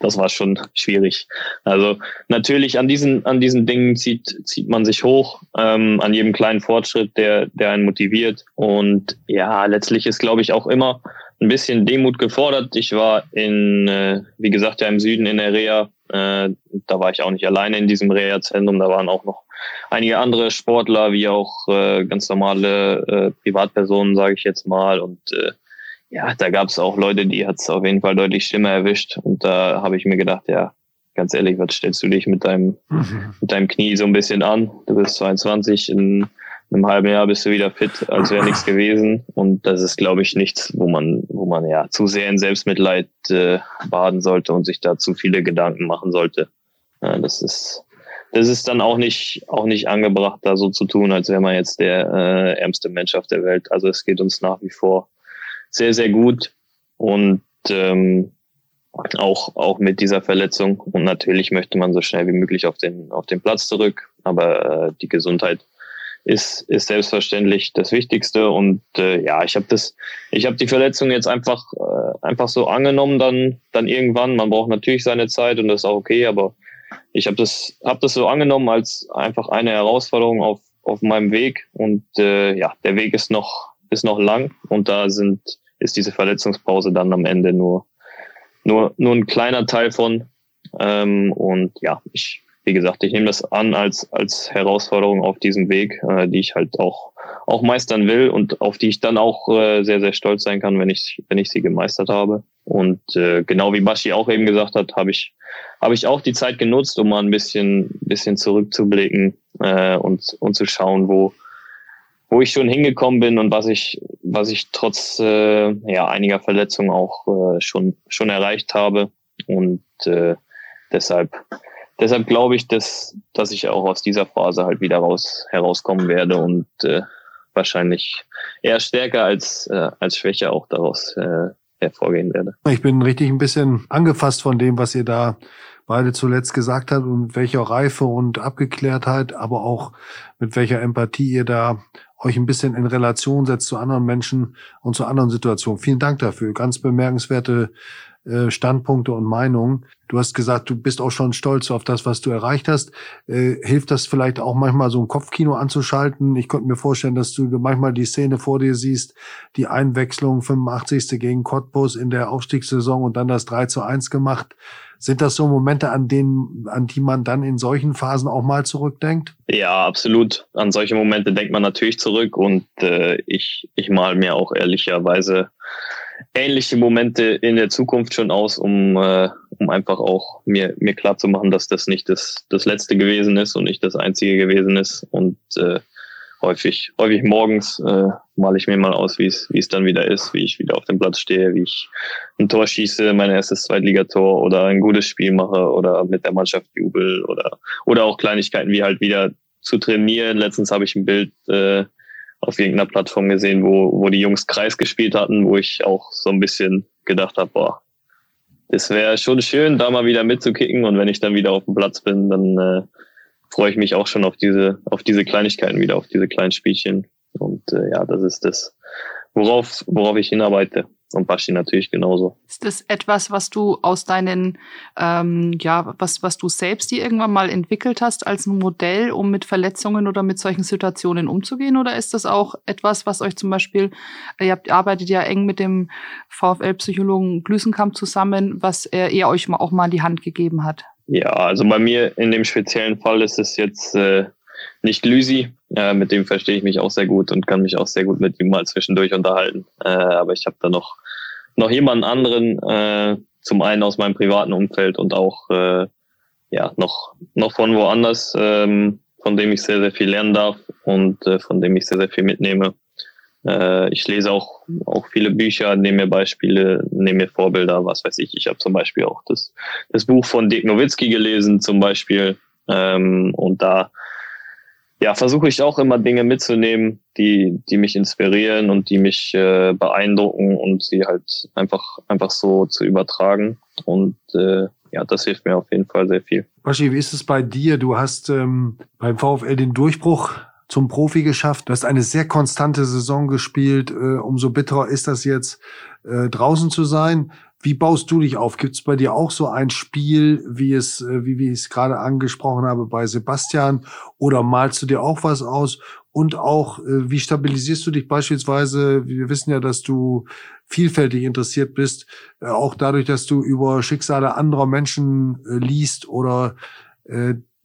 das war schon schwierig. Also natürlich an diesen, an diesen Dingen zieht, zieht man sich hoch, ähm, an jedem kleinen Fortschritt, der, der einen motiviert. Und ja, letztlich ist, glaube ich, auch immer ein bisschen Demut gefordert. Ich war in, äh, wie gesagt, ja im Süden in der Reha. Äh, da war ich auch nicht alleine in diesem Reha-Zentrum. Da waren auch noch einige andere Sportler, wie auch äh, ganz normale äh, Privatpersonen, sage ich jetzt mal. Und äh, ja, da gab es auch Leute, die hat es auf jeden Fall deutlich schlimmer erwischt. Und da habe ich mir gedacht, ja, ganz ehrlich, was stellst du dich mit deinem, mhm. mit deinem Knie so ein bisschen an? Du bist 22, in einem halben Jahr bist du wieder fit, als wäre nichts gewesen. Und das ist, glaube ich, nichts, wo man, wo man ja zu sehr in Selbstmitleid äh, baden sollte und sich da zu viele Gedanken machen sollte. Ja, das ist das ist dann auch nicht, auch nicht angebracht, da so zu tun, als wäre man jetzt der äh, ärmste Mensch auf der Welt. Also es geht uns nach wie vor sehr, sehr gut und ähm, auch, auch mit dieser Verletzung. Und natürlich möchte man so schnell wie möglich auf den, auf den Platz zurück, aber äh, die Gesundheit ist, ist selbstverständlich das Wichtigste. Und äh, ja, ich habe das, ich habe die Verletzung jetzt einfach, äh, einfach so angenommen, dann, dann irgendwann. Man braucht natürlich seine Zeit und das ist auch okay, aber ich habe das, hab das so angenommen als einfach eine Herausforderung auf, auf meinem Weg. Und äh, ja, der Weg ist noch, ist noch lang und da sind, ist diese Verletzungspause dann am Ende nur, nur, nur ein kleiner Teil von. Ähm, und ja, ich, wie gesagt, ich nehme das an als, als Herausforderung auf diesem Weg, äh, die ich halt auch, auch meistern will und auf die ich dann auch äh, sehr, sehr stolz sein kann, wenn ich, wenn ich sie gemeistert habe. Und äh, genau wie Bashi auch eben gesagt hat, habe ich, habe ich auch die Zeit genutzt, um mal ein bisschen, bisschen zurückzublicken äh, und, und zu schauen, wo, wo ich schon hingekommen bin und was ich, was ich trotz äh, ja, einiger Verletzungen auch äh, schon, schon erreicht habe. Und äh, deshalb, deshalb glaube ich, dass, dass ich auch aus dieser Phase halt wieder raus, herauskommen werde und äh, wahrscheinlich eher stärker als, äh, als schwächer auch daraus äh, hervorgehen werde. Ich bin richtig ein bisschen angefasst von dem, was ihr da beide zuletzt gesagt habt und welcher Reife und Abgeklärtheit, aber auch mit welcher Empathie ihr da euch ein bisschen in Relation setzt zu anderen Menschen und zu anderen Situationen. Vielen Dank dafür. Ganz bemerkenswerte Standpunkte und Meinungen. Du hast gesagt, du bist auch schon stolz auf das, was du erreicht hast. Äh, hilft das vielleicht auch manchmal so ein Kopfkino anzuschalten? Ich konnte mir vorstellen, dass du manchmal die Szene vor dir siehst, die Einwechslung 85. gegen Cottbus in der Aufstiegssaison und dann das 3 zu 1 gemacht. Sind das so Momente, an denen, an die man dann in solchen Phasen auch mal zurückdenkt? Ja, absolut. An solche Momente denkt man natürlich zurück und äh, ich, ich mal mir auch ehrlicherweise ähnliche Momente in der Zukunft schon aus, um, äh, um einfach auch mir, mir klar zu machen, dass das nicht das, das letzte gewesen ist und nicht das einzige gewesen ist. Und äh, häufig, häufig morgens äh, male ich mir mal aus, wie es wie es dann wieder ist, wie ich wieder auf dem Platz stehe, wie ich ein Tor schieße, mein erstes Zweitligator oder ein gutes Spiel mache oder mit der Mannschaft jubel oder oder auch Kleinigkeiten wie halt wieder zu trainieren. Letztens habe ich ein Bild äh, auf irgendeiner Plattform gesehen, wo, wo die Jungs Kreis gespielt hatten, wo ich auch so ein bisschen gedacht habe, boah, das wäre schon schön, da mal wieder mitzukicken und wenn ich dann wieder auf dem Platz bin, dann äh, freue ich mich auch schon auf diese, auf diese Kleinigkeiten wieder, auf diese kleinen Spielchen. Und äh, ja, das ist das, worauf, worauf ich hinarbeite. Und Baschi natürlich genauso. Ist das etwas, was du aus deinen, ähm, ja, was, was du selbst dir irgendwann mal entwickelt hast als ein Modell, um mit Verletzungen oder mit solchen Situationen umzugehen? Oder ist das auch etwas, was euch zum Beispiel, ihr habt, arbeitet ja eng mit dem VfL-Psychologen Glüsenkamp zusammen, was er, er euch auch mal in die Hand gegeben hat? Ja, also bei mir in dem speziellen Fall ist es jetzt äh, nicht Lüsi, äh, mit dem verstehe ich mich auch sehr gut und kann mich auch sehr gut mit ihm mal zwischendurch unterhalten. Äh, aber ich habe da noch noch jemanden anderen, äh, zum einen aus meinem privaten Umfeld und auch äh, ja noch noch von woanders, ähm, von dem ich sehr sehr viel lernen darf und äh, von dem ich sehr sehr viel mitnehme. Äh, ich lese auch auch viele Bücher, nehme mir Beispiele, nehme mir Vorbilder, was weiß ich. Ich habe zum Beispiel auch das das Buch von Dick Nowitzki gelesen zum Beispiel ähm, und da ja, versuche ich auch immer Dinge mitzunehmen, die, die mich inspirieren und die mich äh, beeindrucken und sie halt einfach, einfach so zu übertragen. Und äh, ja, das hilft mir auf jeden Fall sehr viel. Baschi, wie ist es bei dir? Du hast ähm, beim VfL den Durchbruch zum Profi geschafft. Du hast eine sehr konstante Saison gespielt. Äh, umso bitterer ist das jetzt, äh, draußen zu sein. Wie baust du dich auf? Gibt es bei dir auch so ein Spiel, wie es, äh, wie, wie ich es gerade angesprochen habe bei Sebastian? Oder malst du dir auch was aus? Und auch, äh, wie stabilisierst du dich beispielsweise? Wir wissen ja, dass du vielfältig interessiert bist, äh, auch dadurch, dass du über Schicksale anderer Menschen liest oder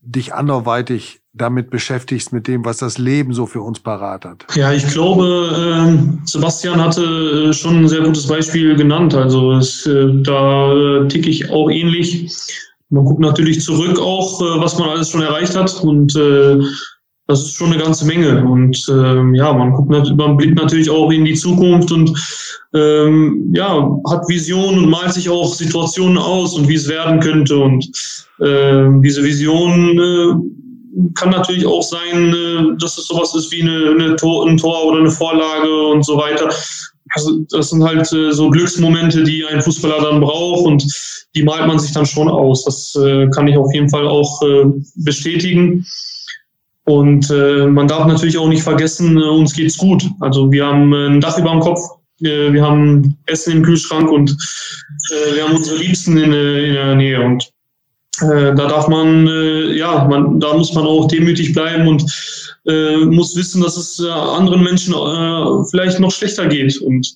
dich anderweitig damit beschäftigst, mit dem, was das Leben so für uns parat hat. Ja, ich glaube, äh, Sebastian hatte äh, schon ein sehr gutes Beispiel genannt. Also es, äh, da äh, ticke ich auch ähnlich. Man guckt natürlich zurück auch, was man alles schon erreicht hat und äh, das ist schon eine ganze Menge. Und ähm, ja, man guckt, man blickt natürlich auch in die Zukunft und ähm, ja, hat Visionen und malt sich auch Situationen aus und wie es werden könnte. Und äh, diese Visionen äh, kann natürlich auch sein, äh, dass es sowas ist wie eine, eine Tor, ein Tor oder eine Vorlage und so weiter. Also das sind halt äh, so Glücksmomente, die ein Fußballer dann braucht und die malt man sich dann schon aus. Das äh, kann ich auf jeden Fall auch äh, bestätigen. Und äh, man darf natürlich auch nicht vergessen, äh, uns geht's gut. Also wir haben ein Dach über dem Kopf, äh, wir haben Essen im Kühlschrank und äh, wir haben unsere Liebsten in, äh, in der Nähe. Und äh, da darf man, äh, ja, man, da muss man auch demütig bleiben und äh, muss wissen, dass es äh, anderen Menschen äh, vielleicht noch schlechter geht. Und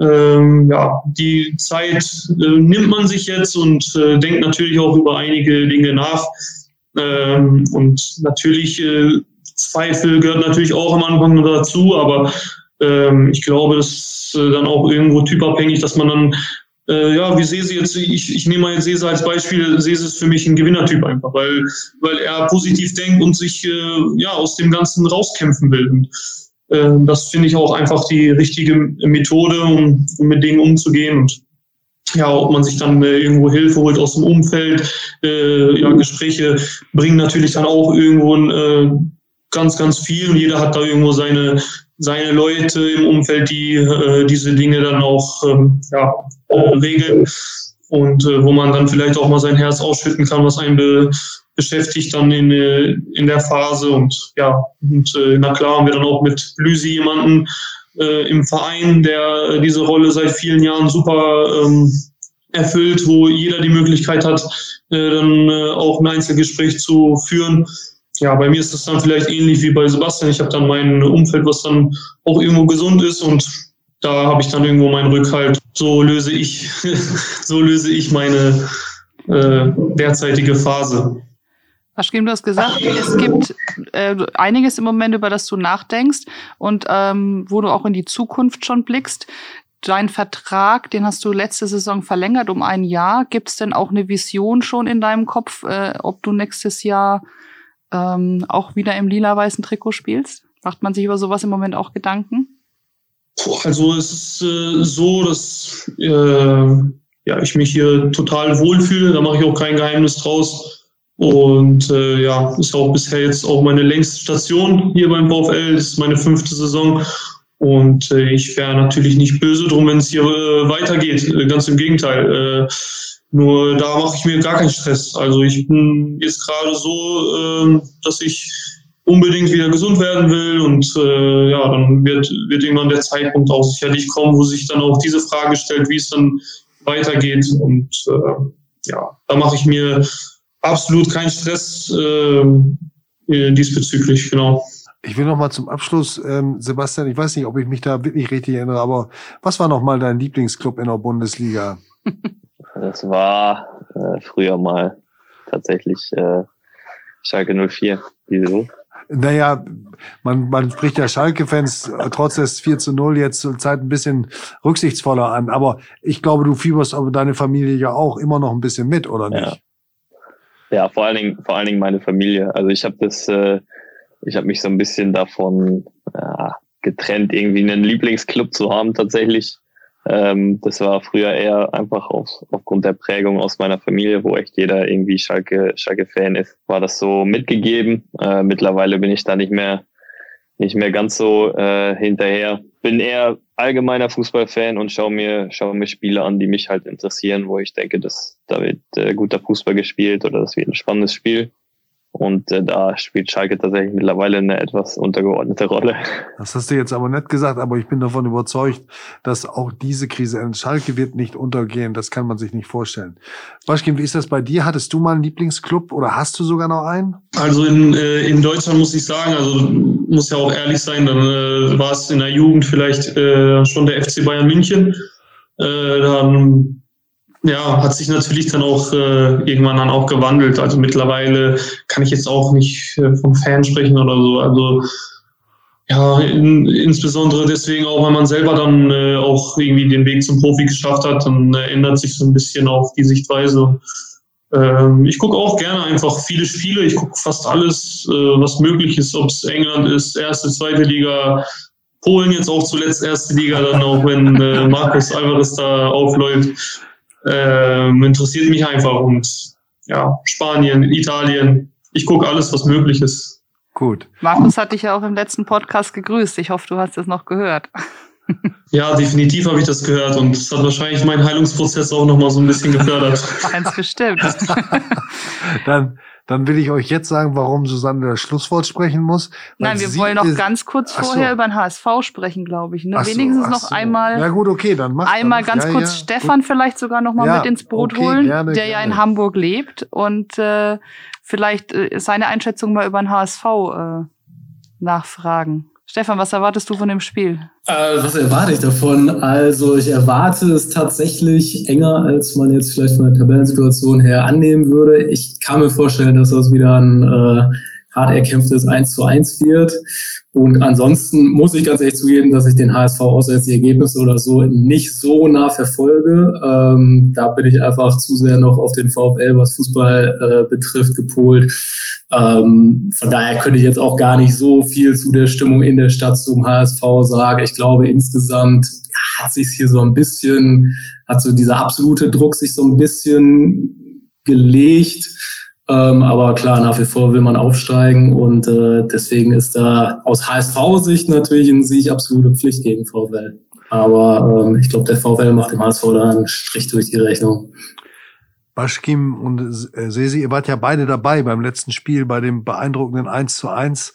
ähm, ja, die Zeit äh, nimmt man sich jetzt und äh, denkt natürlich auch über einige Dinge nach. Ähm, und natürlich, äh, Zweifel gehört natürlich auch am Anfang dazu, aber ähm, ich glaube, das ist äh, dann auch irgendwo typabhängig, dass man dann, äh, ja, wie Sese jetzt, ich, ich nehme mal jetzt Sese als Beispiel, Sese ist für mich ein Gewinnertyp einfach, weil, weil er positiv denkt und sich äh, ja, aus dem Ganzen rauskämpfen will. Und, äh, das finde ich auch einfach die richtige Methode, um, um mit Dingen umzugehen. Und ja, ob man sich dann äh, irgendwo Hilfe holt aus dem Umfeld, äh, ja, Gespräche bringen natürlich dann auch irgendwo äh, ganz, ganz viel und jeder hat da irgendwo seine, seine Leute im Umfeld, die äh, diese Dinge dann auch ähm, ja, äh, regeln und äh, wo man dann vielleicht auch mal sein Herz ausschütten kann, was einen be beschäftigt dann in, äh, in der Phase und ja, und äh, na klar haben wir dann auch mit Lüsi jemanden, äh, im Verein, der diese Rolle seit vielen Jahren super ähm, erfüllt, wo jeder die Möglichkeit hat, äh, dann äh, auch ein Einzelgespräch zu führen. Ja, bei mir ist das dann vielleicht ähnlich wie bei Sebastian. Ich habe dann mein Umfeld, was dann auch irgendwo gesund ist und da habe ich dann irgendwo meinen Rückhalt. So löse ich, so löse ich meine äh, derzeitige Phase. Aschkim, du hast gesagt, es gibt äh, einiges im Moment, über das du nachdenkst und ähm, wo du auch in die Zukunft schon blickst. Dein Vertrag, den hast du letzte Saison verlängert um ein Jahr. Gibt es denn auch eine Vision schon in deinem Kopf, äh, ob du nächstes Jahr ähm, auch wieder im lila-weißen Trikot spielst? Macht man sich über sowas im Moment auch Gedanken? Also es ist äh, so, dass äh, ja, ich mich hier total wohlfühle. Da mache ich auch kein Geheimnis draus und äh, ja, ist auch bisher jetzt auch meine längste Station hier beim VfL. Das ist meine fünfte Saison. Und äh, ich wäre natürlich nicht böse drum, wenn es hier äh, weitergeht. Äh, ganz im Gegenteil. Äh, nur da mache ich mir gar keinen Stress. Also ich bin jetzt gerade so, äh, dass ich unbedingt wieder gesund werden will. Und äh, ja, dann wird, wird irgendwann der Zeitpunkt auch sicherlich kommen, wo sich dann auch diese Frage stellt, wie es dann weitergeht. Und äh, ja, da mache ich mir absolut keinen Stress äh, diesbezüglich, genau. Ich will noch mal zum Abschluss, ähm, Sebastian, ich weiß nicht, ob ich mich da wirklich richtig erinnere, aber was war noch mal dein Lieblingsclub in der Bundesliga? Das war äh, früher mal tatsächlich äh, Schalke 04. Wieso? Naja, man, man spricht ja Schalke-Fans trotz des 4 zu 0 jetzt zur Zeit ein bisschen rücksichtsvoller an. Aber ich glaube, du fieberst aber deine Familie ja auch immer noch ein bisschen mit, oder nicht? Ja, ja vor allen Dingen, vor allen Dingen meine Familie. Also ich habe das, äh, ich habe mich so ein bisschen davon ja, getrennt, irgendwie einen Lieblingsclub zu haben tatsächlich. Ähm, das war früher eher einfach auf, aufgrund der Prägung aus meiner Familie, wo echt jeder irgendwie Schalke, Schalke-Fan ist, war das so mitgegeben. Äh, mittlerweile bin ich da nicht mehr, nicht mehr ganz so äh, hinterher. Bin eher allgemeiner Fußballfan und schaue mir, schaue mir Spiele an, die mich halt interessieren, wo ich denke, dass da wird äh, guter Fußball gespielt oder das wird ein spannendes Spiel. Und äh, da spielt Schalke tatsächlich mittlerweile eine etwas untergeordnete Rolle. Das hast du jetzt aber nicht gesagt, aber ich bin davon überzeugt, dass auch diese Krise in Schalke wird nicht untergehen. Das kann man sich nicht vorstellen. Waschkin, wie ist das bei dir? Hattest du mal einen Lieblingsclub oder hast du sogar noch einen? Also in, äh, in Deutschland muss ich sagen, also muss ja auch ehrlich sein, dann äh, war es in der Jugend vielleicht äh, schon der FC Bayern München. Äh, dann ja, hat sich natürlich dann auch äh, irgendwann dann auch gewandelt. Also mittlerweile kann ich jetzt auch nicht äh, vom Fan sprechen oder so. Also ja, in, insbesondere deswegen auch, weil man selber dann äh, auch irgendwie den Weg zum Profi geschafft hat, dann äh, ändert sich so ein bisschen auch die Sichtweise. Ähm, ich gucke auch gerne einfach viele Spiele. Ich gucke fast alles, äh, was möglich ist, ob es England ist, erste, zweite Liga, Polen jetzt auch zuletzt erste Liga, dann auch wenn äh, Markus Alvarez da aufläuft ähm, interessiert mich einfach und ja, Spanien, Italien. Ich gucke alles, was möglich ist. Gut. Markus hat dich ja auch im letzten Podcast gegrüßt. Ich hoffe, du hast es noch gehört. Ja, definitiv habe ich das gehört und es hat wahrscheinlich meinen Heilungsprozess auch noch mal so ein bisschen gefördert. Ganz bestimmt. Dann dann will ich euch jetzt sagen, warum Susanne das Schlusswort sprechen muss. Nein, wir wollen noch ganz kurz vorher so. über den HSV sprechen, glaube ich. Ne? Wenigstens so, noch so. einmal. Ja gut, okay, dann mach Einmal ganz ja, kurz ja, Stefan gut. vielleicht sogar noch mal ja, mit ins Boot okay, holen, gerne, der gerne. ja in Hamburg lebt und äh, vielleicht äh, seine Einschätzung mal über den HSV äh, nachfragen. Stefan, was erwartest du von dem Spiel? Äh, was erwarte ich davon? Also ich erwarte es tatsächlich enger, als man jetzt vielleicht von der Tabellensituation her annehmen würde. Ich kann mir vorstellen, dass das wieder ein äh, hart erkämpftes 1 zu 1 wird. Und ansonsten muss ich ganz ehrlich zugeben, dass ich den HSV außer jetzt die Ergebnisse oder so nicht so nah verfolge. Ähm, da bin ich einfach zu sehr noch auf den VfL, was Fußball äh, betrifft, gepolt. Ähm, von daher könnte ich jetzt auch gar nicht so viel zu der Stimmung in der Stadt zum HSV sagen. Ich glaube, insgesamt hat sich hier so ein bisschen, hat so dieser absolute Druck sich so ein bisschen gelegt. Ähm, aber klar, nach wie vor will man aufsteigen und äh, deswegen ist da aus HSV-Sicht natürlich in sich absolute Pflicht gegen VfL. Aber ähm, ich glaube, der VfL macht dem HSV da einen Strich durch die Rechnung. Baschkim und äh, Sesi, ihr wart ja beide dabei beim letzten Spiel, bei dem beeindruckenden 1 zu 1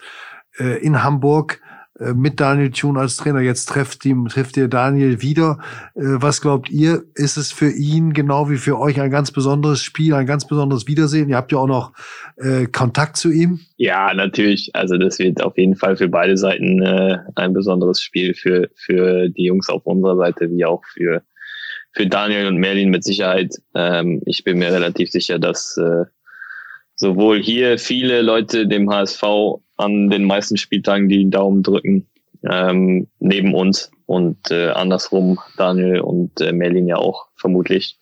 äh, in Hamburg mit Daniel Thun als Trainer. Jetzt trefft, ihm, trifft ihr Daniel wieder. Was glaubt ihr, ist es für ihn genau wie für euch ein ganz besonderes Spiel, ein ganz besonderes Wiedersehen? Ihr habt ja auch noch äh, Kontakt zu ihm. Ja, natürlich. Also das wird auf jeden Fall für beide Seiten äh, ein besonderes Spiel für, für die Jungs auf unserer Seite wie auch für für Daniel und Merlin mit Sicherheit. Ähm, ich bin mir relativ sicher, dass äh, sowohl hier viele Leute dem HSV an den meisten Spieltagen die Daumen drücken, ähm, neben uns und äh, andersrum Daniel und äh, Merlin ja auch vermutlich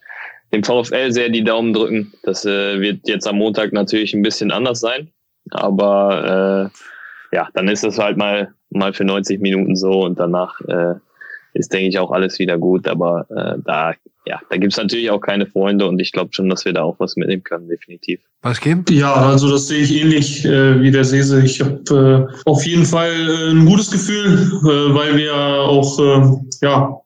dem VfL sehr die Daumen drücken. Das äh, wird jetzt am Montag natürlich ein bisschen anders sein, aber äh, ja, dann ist es halt mal mal für 90 Minuten so und danach äh, ist, denke ich, auch alles wieder gut. Aber äh, da, ja, da gibt's natürlich auch keine Freunde und ich glaube schon, dass wir da auch was mitnehmen können, definitiv. Was gibt? Ja, also das sehe ich ähnlich äh, wie der Sese. Ich habe äh, auf jeden Fall äh, ein gutes Gefühl, äh, weil wir auch, äh, ja,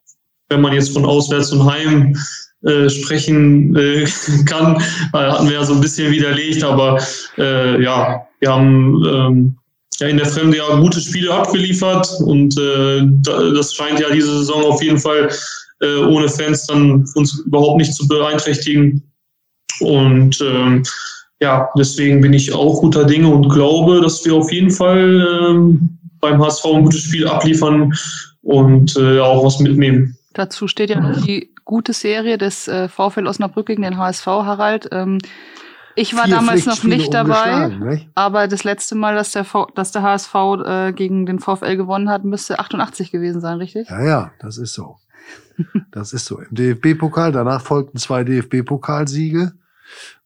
wenn man jetzt von auswärts und heim äh, sprechen äh, kann, äh, hatten wir ja so ein bisschen widerlegt, aber äh, ja, wir haben ähm, ja, in der Fremde ja gute Spiele abgeliefert und äh, das scheint ja diese Saison auf jeden Fall äh, ohne Fans dann uns überhaupt nicht zu beeinträchtigen. Und ähm, ja, deswegen bin ich auch guter Dinge und glaube, dass wir auf jeden Fall ähm, beim HSV ein gutes Spiel abliefern und äh, auch was mitnehmen. Dazu steht ja noch die gute Serie des äh, VfL Osnabrück gegen den HSV, Harald. Ähm, ich war damals noch nicht dabei, nicht? aber das letzte Mal, dass der, v dass der HSV äh, gegen den VfL gewonnen hat, müsste 88 gewesen sein, richtig? Ja, ja, das ist so. Das ist so. Im DFB-Pokal, danach folgten zwei DFB-Pokalsiege.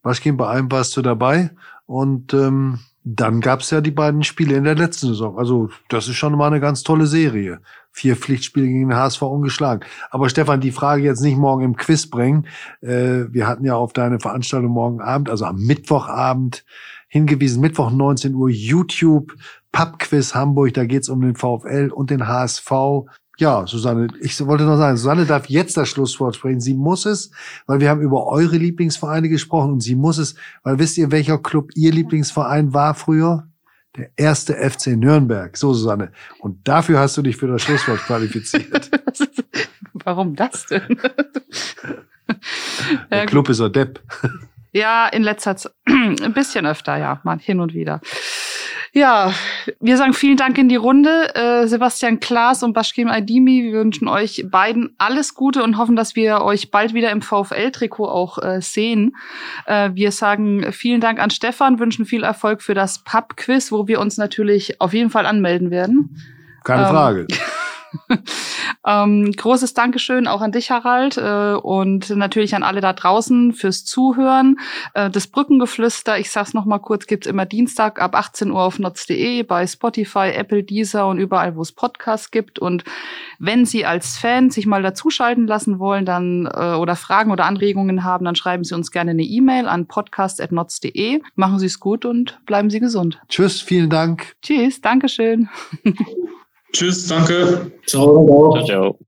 Waschkin, bei einem warst du dabei. Und ähm, dann gab's ja die beiden Spiele in der letzten Saison. Also das ist schon mal eine ganz tolle Serie. Vier Pflichtspiele gegen den HSV ungeschlagen. Aber Stefan, die Frage jetzt nicht morgen im Quiz bringen. Äh, wir hatten ja auf deine Veranstaltung morgen Abend, also am Mittwochabend hingewiesen. Mittwoch 19 Uhr YouTube, Pubquiz Hamburg. Da geht's um den VfL und den HSV. Ja, Susanne, ich wollte noch sagen, Susanne darf jetzt das Schlusswort sprechen. Sie muss es, weil wir haben über eure Lieblingsvereine gesprochen und sie muss es, weil wisst ihr, welcher Club ihr Lieblingsverein war früher? Der erste FC Nürnberg. So, Susanne. Und dafür hast du dich für das Schlusswort qualifiziert. Warum das denn? Der Club ist ein Depp. Ja, in letzter Zeit, ein bisschen öfter, ja, mal hin und wieder. Ja, wir sagen vielen Dank in die Runde. Äh, Sebastian Klaas und Bashkim Aydimi, wir wünschen euch beiden alles Gute und hoffen, dass wir euch bald wieder im VfL-Trikot auch äh, sehen. Äh, wir sagen vielen Dank an Stefan, wünschen viel Erfolg für das Pub-Quiz, wo wir uns natürlich auf jeden Fall anmelden werden. Keine ähm, Frage. ähm, großes Dankeschön auch an dich, Harald, äh, und natürlich an alle da draußen fürs Zuhören. Äh, das Brückengeflüster, ich sag's noch mal kurz, gibt's immer Dienstag ab 18 Uhr auf notz.de, bei Spotify, Apple, Deezer und überall, wo es Podcasts gibt. Und wenn Sie als Fan sich mal dazuschalten lassen wollen, dann äh, oder Fragen oder Anregungen haben, dann schreiben Sie uns gerne eine E-Mail an podcast.notz.de. Machen Sie es gut und bleiben Sie gesund. Tschüss, vielen Dank. Tschüss, Dankeschön. Tschüss, danke. Ciao. Ciao, ciao.